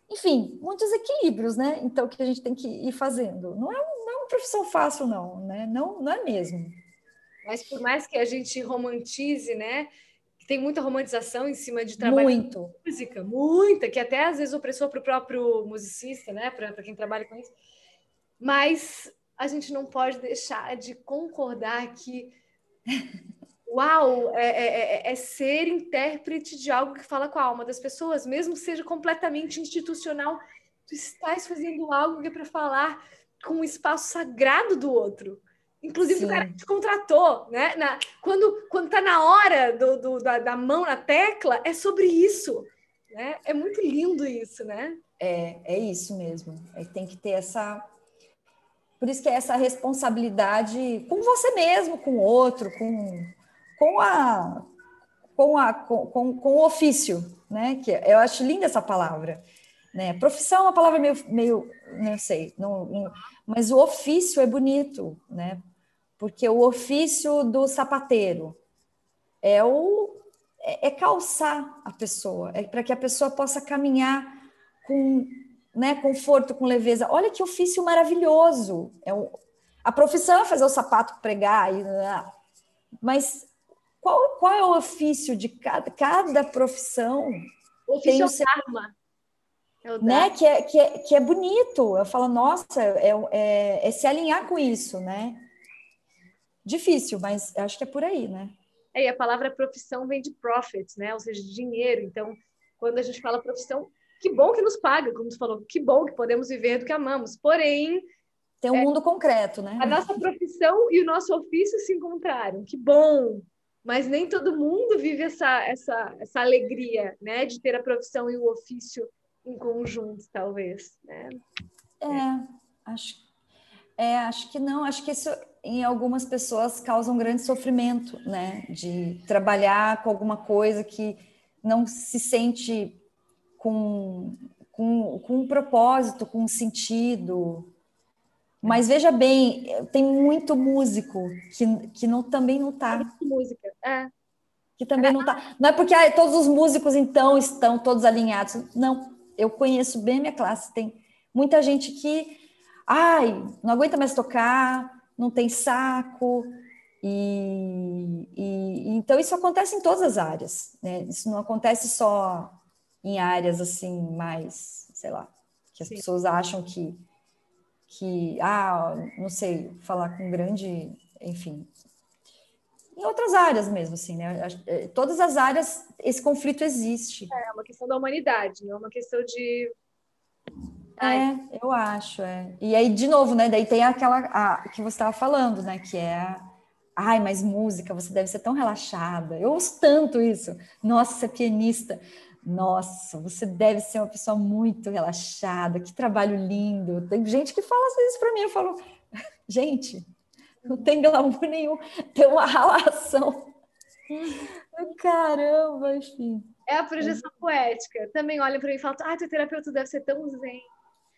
Enfim, muitos equilíbrios, né? Então, que a gente tem que ir fazendo. Não é, não é uma profissão fácil, não, né? Não, não é mesmo. Mas por mais que a gente romantize, né? Tem muita romantização em cima de trabalho Muito. de música, muita, que até às vezes opressor para o próprio musicista, né? Para quem trabalha com isso. Mas a gente não pode deixar de concordar que uau, é, é, é, é, ser intérprete de algo que fala com a alma das pessoas, mesmo que seja completamente institucional. Tu estás fazendo algo que é para falar com o espaço sagrado do outro. Inclusive, Sim. o cara te contratou, né? Na, quando, quando tá na hora do, do da, da, mão na tecla, é sobre isso. Né? É muito lindo isso, né? É, é isso mesmo. É, tem que ter essa. Por isso que é essa responsabilidade com você mesmo, com o outro, com, com a. Com, a, com, com, com o ofício, né? Que eu acho linda essa palavra. Né? Profissão é uma palavra meio, meio não sei, não, não, mas o ofício é bonito, né? Porque o ofício do sapateiro é o é, é calçar a pessoa, é para que a pessoa possa caminhar com né, conforto, com leveza. Olha que ofício maravilhoso! É um, a profissão é fazer o sapato pregar, e, né? mas qual, qual é o ofício de cada, cada profissão? O ofício tem o seu... karma. É né? Que é, que, é, que é bonito. Eu falo, nossa, é, é, é, se alinhar com isso, né? Difícil, mas acho que é por aí, né? É, e a palavra profissão vem de profit, né? Ou seja, de dinheiro. Então, quando a gente fala profissão, que bom que nos paga, como tu falou, que bom que podemos viver do que amamos. Porém, tem um é, mundo concreto, né? A nossa profissão e o nosso ofício se encontraram. Que bom! Mas nem todo mundo vive essa, essa, essa alegria, né? De ter a profissão e o ofício em conjunto, talvez, né? É, acho, é, acho que não. Acho que isso em algumas pessoas causa um grande sofrimento, né? De trabalhar com alguma coisa que não se sente com, com, com um propósito, com um sentido. Mas veja bem, tem muito músico que, que não, também não está. Música, é. Que também não está. Não é porque ah, todos os músicos, então, estão todos alinhados. Não, eu conheço bem minha classe, tem muita gente que, ai, não aguenta mais tocar, não tem saco, e, e, então isso acontece em todas as áreas, né? Isso não acontece só em áreas assim mais, sei lá, que as Sim. pessoas acham que que ah, não sei, falar com grande, enfim, em outras áreas mesmo, assim, né? É, todas as áreas esse conflito existe. É uma questão da humanidade, não é uma questão de é, eu acho, é. E aí, de novo, né? Daí tem aquela a, que você estava falando, né? Que é ai, mas música, você deve ser tão relaxada. Eu ouço tanto isso. Nossa, você é pianista. Nossa, você deve ser uma pessoa muito relaxada. Que trabalho lindo. Tem gente que fala isso para mim. Eu falo, (laughs) gente, não tem glamour nenhum. Tem uma relação. Caramba, enfim. É a projeção poética. Também olha para mim e fala, ah, teu terapeuta deve ser tão zen.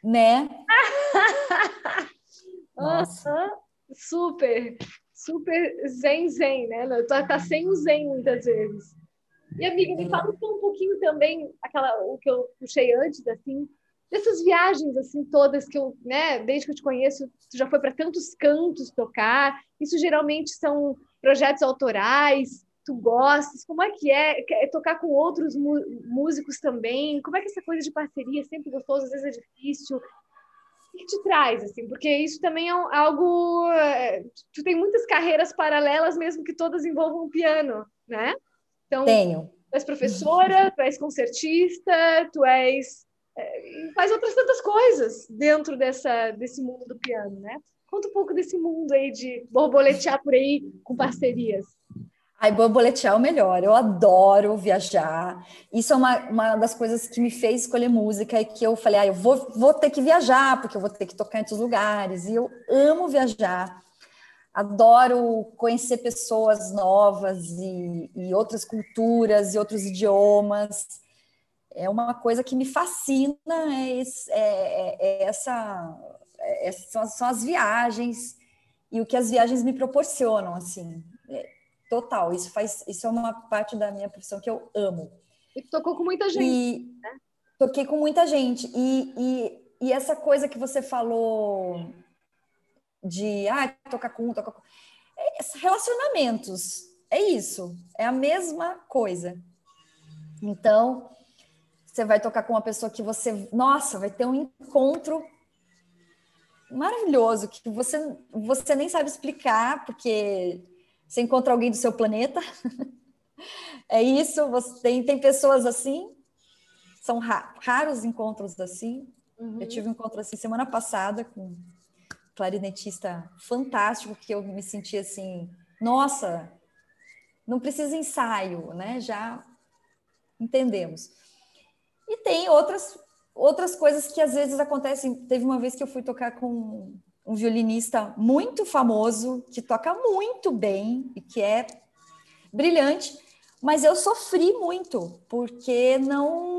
Né? (laughs) Nossa. super, super zen zen, né? Tá, tá sem o zen muitas vezes. E amiga, me fala um pouquinho também aquela o que eu puxei antes, assim, dessas viagens assim todas que eu, né, desde que eu te conheço, tu já foi para tantos cantos tocar. Isso geralmente são projetos autorais tu gostas? Como é que é, é tocar com outros músicos também? Como é que essa coisa de parceria é sempre gostoso, às vezes é difícil? O que te traz, assim? Porque isso também é algo... É, tu tem muitas carreiras paralelas, mesmo que todas envolvam piano, né? Então, Tenho. Tu és professora, (laughs) tu és concertista, tu és... É, faz outras tantas coisas dentro dessa, desse mundo do piano, né? Conta um pouco desse mundo aí de borboletear por aí com parcerias. Ai, borboletear é o melhor. Eu adoro viajar. Isso é uma, uma das coisas que me fez escolher música e que eu falei, ah, eu vou, vou ter que viajar, porque eu vou ter que tocar em outros lugares. E eu amo viajar. Adoro conhecer pessoas novas e, e outras culturas e outros idiomas. É uma coisa que me fascina, é, é, é essa, é, são, são as viagens e o que as viagens me proporcionam, assim. É, Total, isso faz, isso é uma parte da minha profissão que eu amo. E tocou com muita gente. E né? toquei com muita gente. E, e, e essa coisa que você falou de ah, tocar com um, tocar com. É, relacionamentos. É isso. É a mesma coisa. Então, você vai tocar com uma pessoa que você, nossa, vai ter um encontro maravilhoso que você você nem sabe explicar, porque você encontra alguém do seu planeta. (laughs) é isso, você tem, tem pessoas assim, são ra raros encontros assim. Uhum. Eu tive um encontro assim semana passada com clarinetista fantástico, que eu me senti assim, nossa, não precisa ensaio, né? Já entendemos. E tem outras outras coisas que às vezes acontecem. Teve uma vez que eu fui tocar com um violinista muito famoso, que toca muito bem e que é brilhante, mas eu sofri muito, porque não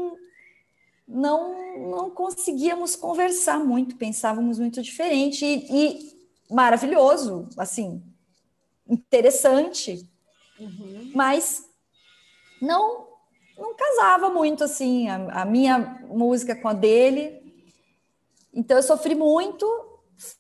não não conseguíamos conversar muito, pensávamos muito diferente e, e maravilhoso, assim, interessante, uhum. mas não não casava muito assim a, a minha música com a dele. Então eu sofri muito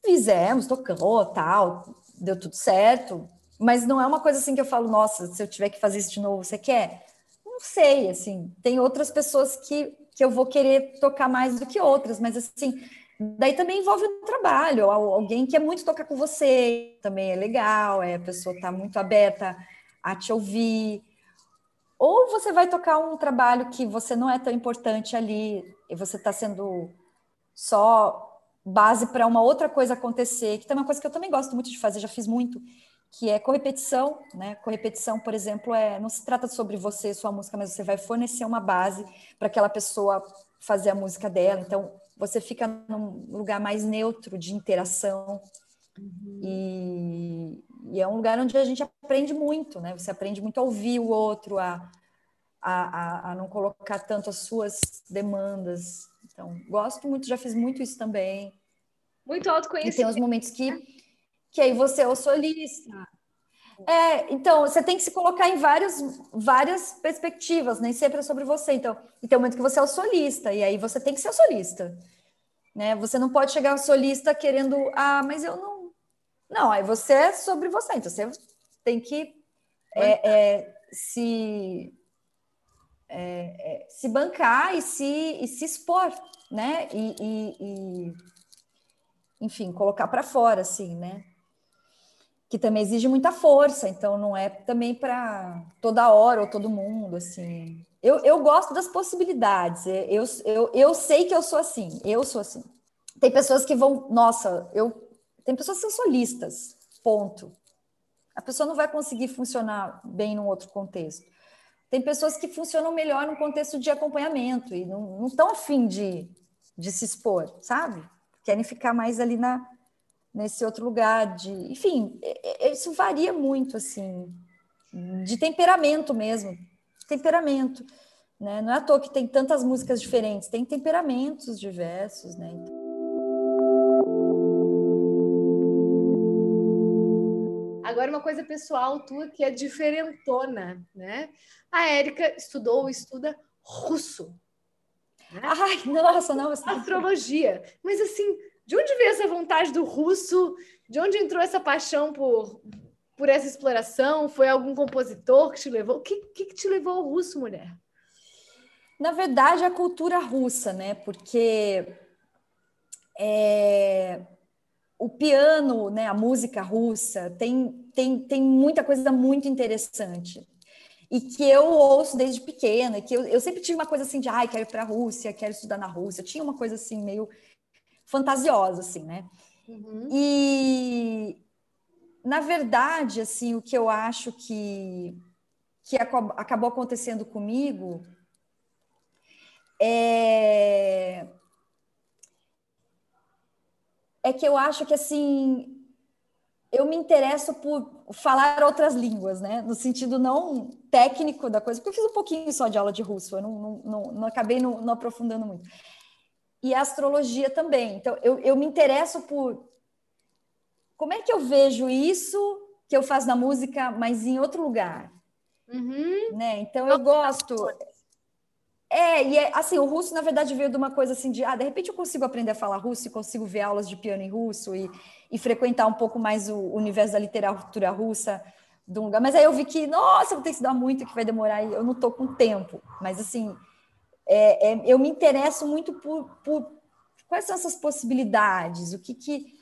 Fizemos, tocou, tal, deu tudo certo, mas não é uma coisa assim que eu falo, nossa, se eu tiver que fazer isso de novo, você quer? Não sei, assim, tem outras pessoas que, que eu vou querer tocar mais do que outras, mas assim, daí também envolve o trabalho, alguém que é muito tocar com você, também é legal, é, a pessoa está muito aberta a te ouvir, ou você vai tocar um trabalho que você não é tão importante ali, e você está sendo só base para uma outra coisa acontecer, que tem uma coisa que eu também gosto muito de fazer, já fiz muito, que é correpetição, né? Correpetição, por exemplo, é não se trata sobre você, sua música, mas você vai fornecer uma base para aquela pessoa fazer a música dela. Então, você fica num lugar mais neutro de interação. Uhum. E, e, é um lugar onde a gente aprende muito, né? Você aprende muito a ouvir o outro, a, a, a, a não colocar tanto as suas demandas então, gosto muito, já fiz muito isso também. Muito autoconhecimento. E tem os momentos que, que aí você é o solista. É, então, você tem que se colocar em várias, várias perspectivas, nem sempre é sobre você. Então, e tem um momento que você é o solista, e aí você tem que ser o solista. Né? Você não pode chegar ao solista querendo, ah, mas eu não. Não, aí você é sobre você, então você tem que é, é, se é, é, se bancar e se, e se expor, né? E, e, e enfim, colocar para fora, assim, né? Que também exige muita força, então não é também para toda hora ou todo mundo, assim. Eu, eu gosto das possibilidades, eu, eu, eu sei que eu sou assim, eu sou assim. Tem pessoas que vão, nossa, eu tem pessoas que são solistas, ponto. A pessoa não vai conseguir funcionar bem num outro contexto. Tem pessoas que funcionam melhor num contexto de acompanhamento e não estão afim de, de se expor, sabe? Querem ficar mais ali na, nesse outro lugar de, enfim, isso varia muito assim, de temperamento mesmo, temperamento, né? Não é à toa que tem tantas músicas diferentes, tem temperamentos diversos, né? Agora, uma coisa pessoal tua que é diferentona, né? A Érica estudou e estuda russo. Né? Ai, nossa, não. Astrologia. Mas assim, de onde veio essa vontade do russo? De onde entrou essa paixão por, por essa exploração? Foi algum compositor que te levou? O que, que, te levou ao russo, mulher? Na verdade, a cultura russa, né? Porque é, o piano, né, a música russa, tem, tem, tem muita coisa muito interessante. E que eu ouço desde pequena, que eu, eu sempre tive uma coisa assim de, ai, quero ir para a Rússia, quero estudar na Rússia. tinha uma coisa assim meio fantasiosa, assim, né? Uhum. E, na verdade, assim, o que eu acho que, que acabou acontecendo comigo é, é que eu acho que, assim, eu me interesso por falar outras línguas, né? No sentido não técnico da coisa, porque eu fiz um pouquinho só de aula de russo, eu não, não, não, não acabei não, não aprofundando muito e a astrologia também. Então, eu, eu me interesso por como é que eu vejo isso que eu faço na música, mas em outro lugar. Uhum. Né? Então, eu gosto. É, e é, assim, o russo, na verdade, veio de uma coisa assim de, ah, de repente eu consigo aprender a falar russo e consigo ver aulas de piano em russo e, e frequentar um pouco mais o universo da literatura russa de um lugar. Mas aí eu vi que, nossa, eu vou ter que estudar muito, que vai demorar, e eu não estou com tempo. Mas, assim, é, é, eu me interesso muito por, por, quais são essas possibilidades, o que que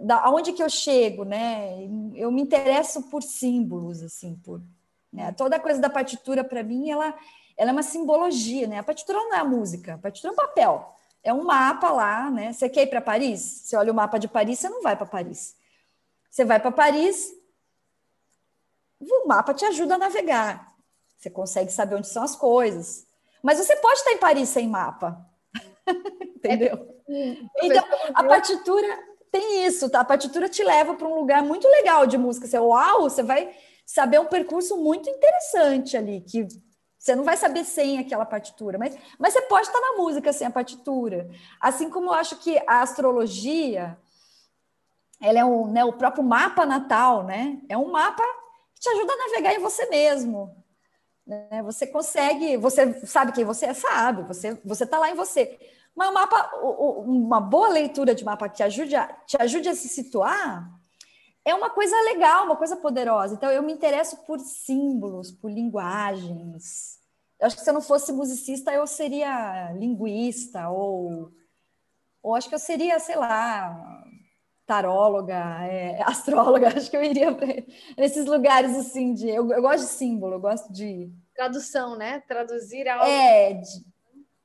da, aonde que eu chego, né? Eu me interesso por símbolos, assim, por né? toda a coisa da partitura para mim, ela, ela é uma simbologia, né? A partitura não é a música, a partitura é um papel, é um mapa lá, né? Você quer ir para Paris? Você olha o mapa de Paris, você não vai para Paris. Você vai para Paris, o mapa te ajuda a navegar. Você consegue saber onde são as coisas. Mas você pode estar em Paris sem mapa. (laughs) Entendeu? É, então, a partitura tem isso, tá? A partitura te leva para um lugar muito legal de música. Você, uau, você vai saber um percurso muito interessante ali, que você não vai saber sem aquela partitura, mas, mas você pode estar na música sem a partitura. Assim como eu acho que a astrologia, ela é um, né, o próprio mapa natal, né? É um mapa que te ajuda a navegar em você mesmo. Né? Você consegue, você sabe quem você é, sabe, você você está lá em você. Mas o mapa, uma boa leitura de mapa que te ajude, a, te ajude a se situar é uma coisa legal, uma coisa poderosa. Então eu me interesso por símbolos, por linguagens. Eu acho que se eu não fosse musicista, eu seria linguista ou ou acho que eu seria, sei lá, taróloga, é, (laughs) astróloga, acho que eu iria para esses lugares assim de. Eu, eu, gosto de símbolo, eu gosto de. Tradução, né? Traduzir algo. É,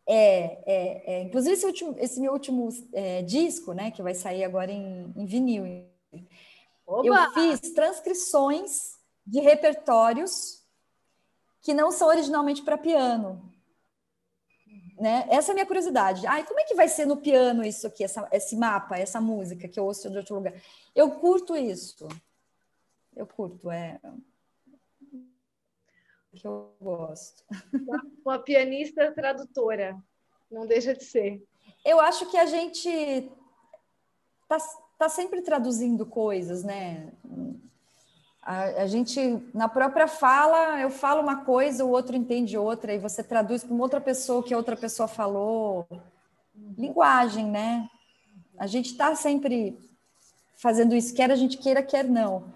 é, é, é, Inclusive, esse, último, esse meu último é, disco, né, que vai sair agora em, em vinil. Oba! Eu fiz transcrições de repertórios que não são originalmente para piano. Né? Essa é a minha curiosidade. Ai, como é que vai ser no piano isso aqui, essa, esse mapa, essa música que eu ouço de outro lugar? Eu curto isso. Eu curto, é que eu gosto. Uma, uma pianista tradutora, não deixa de ser. Eu acho que a gente tá, tá sempre traduzindo coisas, né? A, a, gente, na própria fala, eu falo uma coisa, o outro entende outra, e você traduz para uma outra pessoa que a outra pessoa falou. Linguagem, né? A gente está sempre fazendo isso, quer a gente queira, quer não.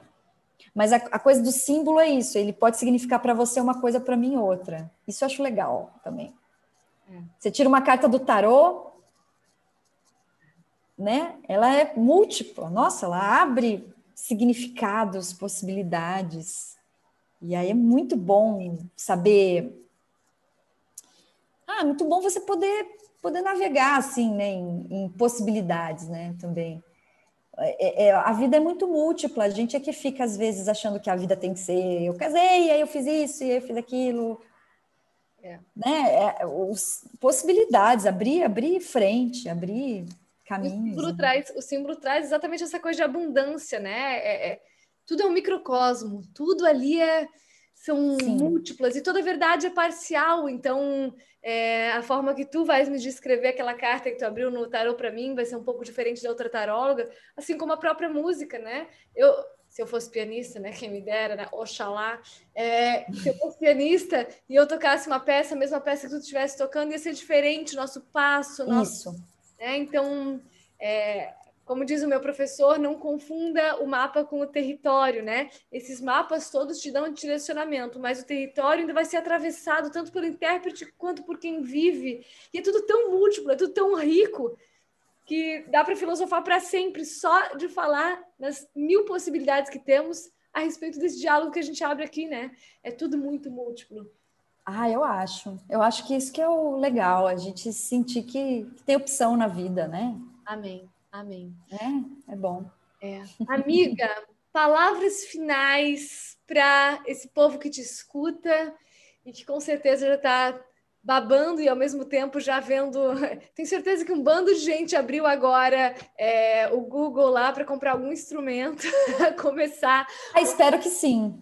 Mas a, a coisa do símbolo é isso, ele pode significar para você uma coisa, para mim outra. Isso eu acho legal também. É. Você tira uma carta do tarô, né? Ela é múltipla. Nossa, ela abre significados, possibilidades. E aí é muito bom saber. Ah, muito bom você poder poder navegar assim, né, em, em possibilidades, né, também. É, é, a vida é muito múltipla. A gente é que fica às vezes achando que a vida tem que ser eu casei, aí eu fiz isso, e aí eu fiz aquilo. É. Né? É, os, possibilidades, abrir, abrir frente, abrir caminhos. O símbolo, né? traz, o símbolo traz exatamente essa coisa de abundância, né? É, é tudo é um microcosmo, tudo ali é, são Sim. múltiplas e toda verdade é parcial. Então, é, a forma que tu vais me descrever aquela carta que tu abriu no tarô para mim vai ser um pouco diferente da outra taróloga, assim como a própria música, né? Eu, se eu fosse pianista, né? Quem me dera, né? Oxalá. É, se eu fosse pianista e eu tocasse uma peça, a mesma peça que tu estivesse tocando, ia ser diferente, nosso passo. Nosso, Isso. Né? Então, é, como diz o meu professor, não confunda o mapa com o território, né? Esses mapas todos te dão um direcionamento, mas o território ainda vai ser atravessado tanto pelo intérprete quanto por quem vive. E é tudo tão múltiplo, é tudo tão rico que dá para filosofar para sempre só de falar nas mil possibilidades que temos a respeito desse diálogo que a gente abre aqui, né? É tudo muito múltiplo. Ah, eu acho. Eu acho que isso que é o legal, a gente sentir que, que tem opção na vida, né? Amém. Amém. É, é bom. É. Amiga, (laughs) palavras finais para esse povo que te escuta e que com certeza já está babando e ao mesmo tempo já vendo. (laughs) Tenho certeza que um bando de gente abriu agora é, o Google lá para comprar algum instrumento, (laughs) começar. Ah, espero que sim.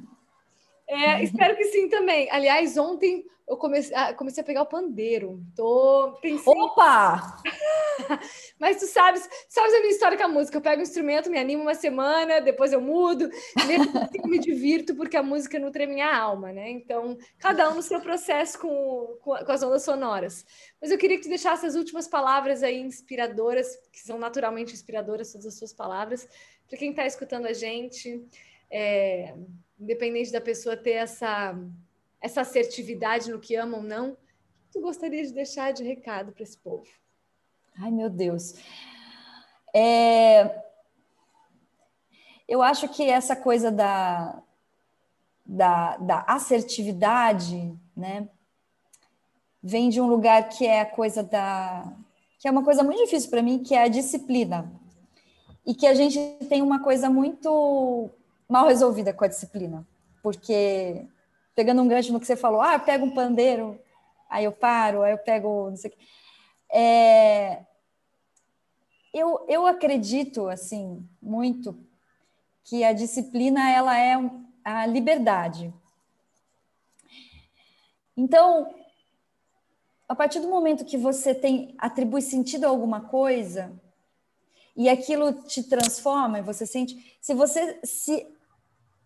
É, espero que sim também. Aliás, ontem eu comecei, ah, comecei a pegar o pandeiro. Tô pensando. Opa! (laughs) Mas tu sabes, sabes a minha história com a música. Eu pego o instrumento, me animo uma semana, depois eu mudo, mesmo assim me divirto, porque a música nutre a minha alma, né? Então, cada um no seu processo com, com, com as ondas sonoras. Mas eu queria que tu deixasse as últimas palavras aí inspiradoras, que são naturalmente inspiradoras todas as suas palavras, para quem está escutando a gente, é, independente da pessoa ter essa essa assertividade no que ama ou não, tu gostaria de deixar de recado para esse povo? Ai, meu Deus. É... Eu acho que essa coisa da, da, da assertividade, né, vem de um lugar que é a coisa da. que é uma coisa muito difícil para mim, que é a disciplina. E que a gente tem uma coisa muito mal resolvida com a disciplina, porque pegando um gancho no que você falou, ah, eu pego um pandeiro, aí eu paro, aí eu pego não sei o que. É, eu, eu acredito, assim, muito que a disciplina, ela é a liberdade. Então, a partir do momento que você tem atribui sentido a alguma coisa e aquilo te transforma, você sente, se você se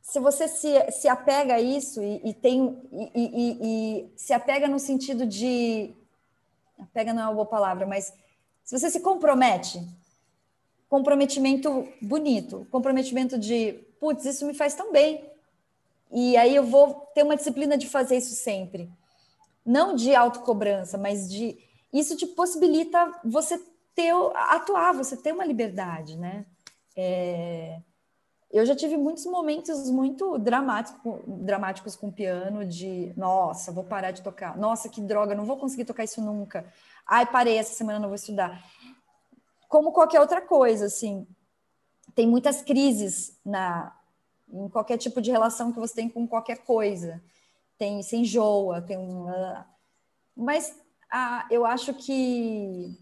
se você se, se apega a isso e, e tem e, e, e, se apega no sentido de apega não é uma boa palavra, mas se você se compromete, comprometimento bonito, comprometimento de putz, isso me faz tão bem. E aí eu vou ter uma disciplina de fazer isso sempre. Não de autocobrança, mas de isso te possibilita você ter atuar, você ter uma liberdade, né? É, eu já tive muitos momentos muito dramáticos, dramáticos com piano, de nossa, vou parar de tocar, nossa, que droga, não vou conseguir tocar isso nunca. Ai, parei, essa semana não vou estudar. Como qualquer outra coisa, assim, tem muitas crises na em qualquer tipo de relação que você tem com qualquer coisa. Tem, se enjoa, tem um. Mas ah, eu acho que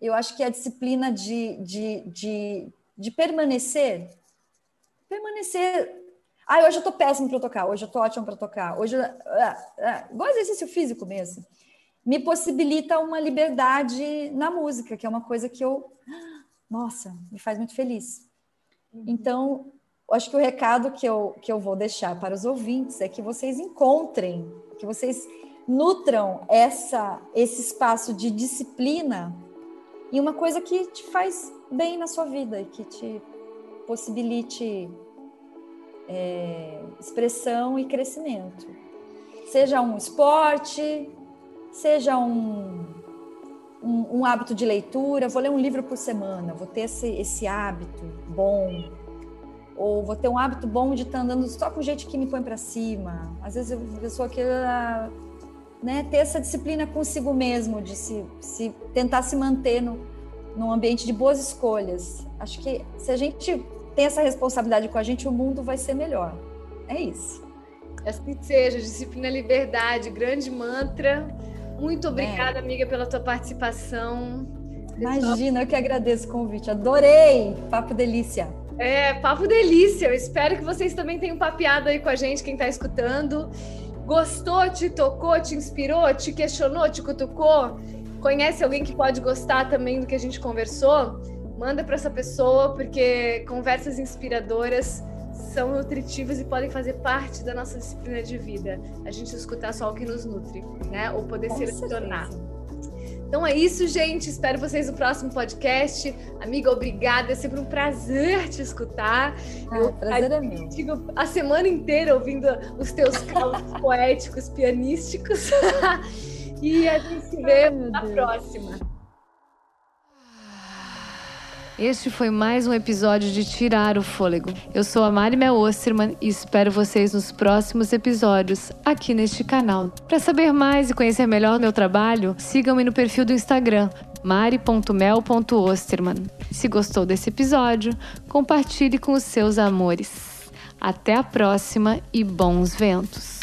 eu acho que a disciplina de, de, de, de permanecer permanecer. Ah, hoje eu tô péssimo para tocar, hoje eu tô ótimo para tocar, hoje. Ah, ah, igual exercício físico mesmo. Me possibilita uma liberdade na música, que é uma coisa que eu. Nossa, me faz muito feliz. Uhum. Então, acho que o recado que eu, que eu vou deixar para os ouvintes é que vocês encontrem, que vocês nutram essa, esse espaço de disciplina e uma coisa que te faz bem na sua vida e que te possibilite é, expressão e crescimento. Seja um esporte, seja um, um, um, hábito de leitura, vou ler um livro por semana, vou ter esse, esse hábito bom. ou vou ter um hábito bom de estar andando só com gente que me põe para cima. Às vezes a pessoa quer né, ter essa disciplina consigo mesmo, de se, se tentar se manter no, num ambiente de boas escolhas. Acho que se a gente tem essa responsabilidade com a gente, o mundo vai ser melhor. É isso. Assim seja, disciplina, liberdade, grande mantra. Muito obrigada, é. amiga, pela tua participação. Imagina, eu que agradeço o convite. Adorei! Papo delícia. É, papo delícia. Eu espero que vocês também tenham papeado aí com a gente, quem está escutando. Gostou, te tocou, te inspirou, te questionou, te cutucou? Conhece alguém que pode gostar também do que a gente conversou? Manda para essa pessoa, porque conversas inspiradoras são nutritivas e podem fazer parte da nossa disciplina de vida. A gente escutar só o que nos nutre, né? Ou poder Com selecionar. Certeza. Então é isso, gente. Espero vocês no próximo podcast. Amiga, obrigada. É sempre um prazer te escutar. Ah, Eu prazer é meu. Digo a semana inteira ouvindo os teus calos (laughs) poéticos, pianísticos. (laughs) e a gente se vê Ai, na Deus. próxima. Este foi mais um episódio de Tirar o Fôlego. Eu sou a Mari Mel Osterman e espero vocês nos próximos episódios aqui neste canal. Para saber mais e conhecer melhor meu trabalho, sigam-me no perfil do Instagram mari.mel.osterman. Se gostou desse episódio, compartilhe com os seus amores. Até a próxima e bons ventos!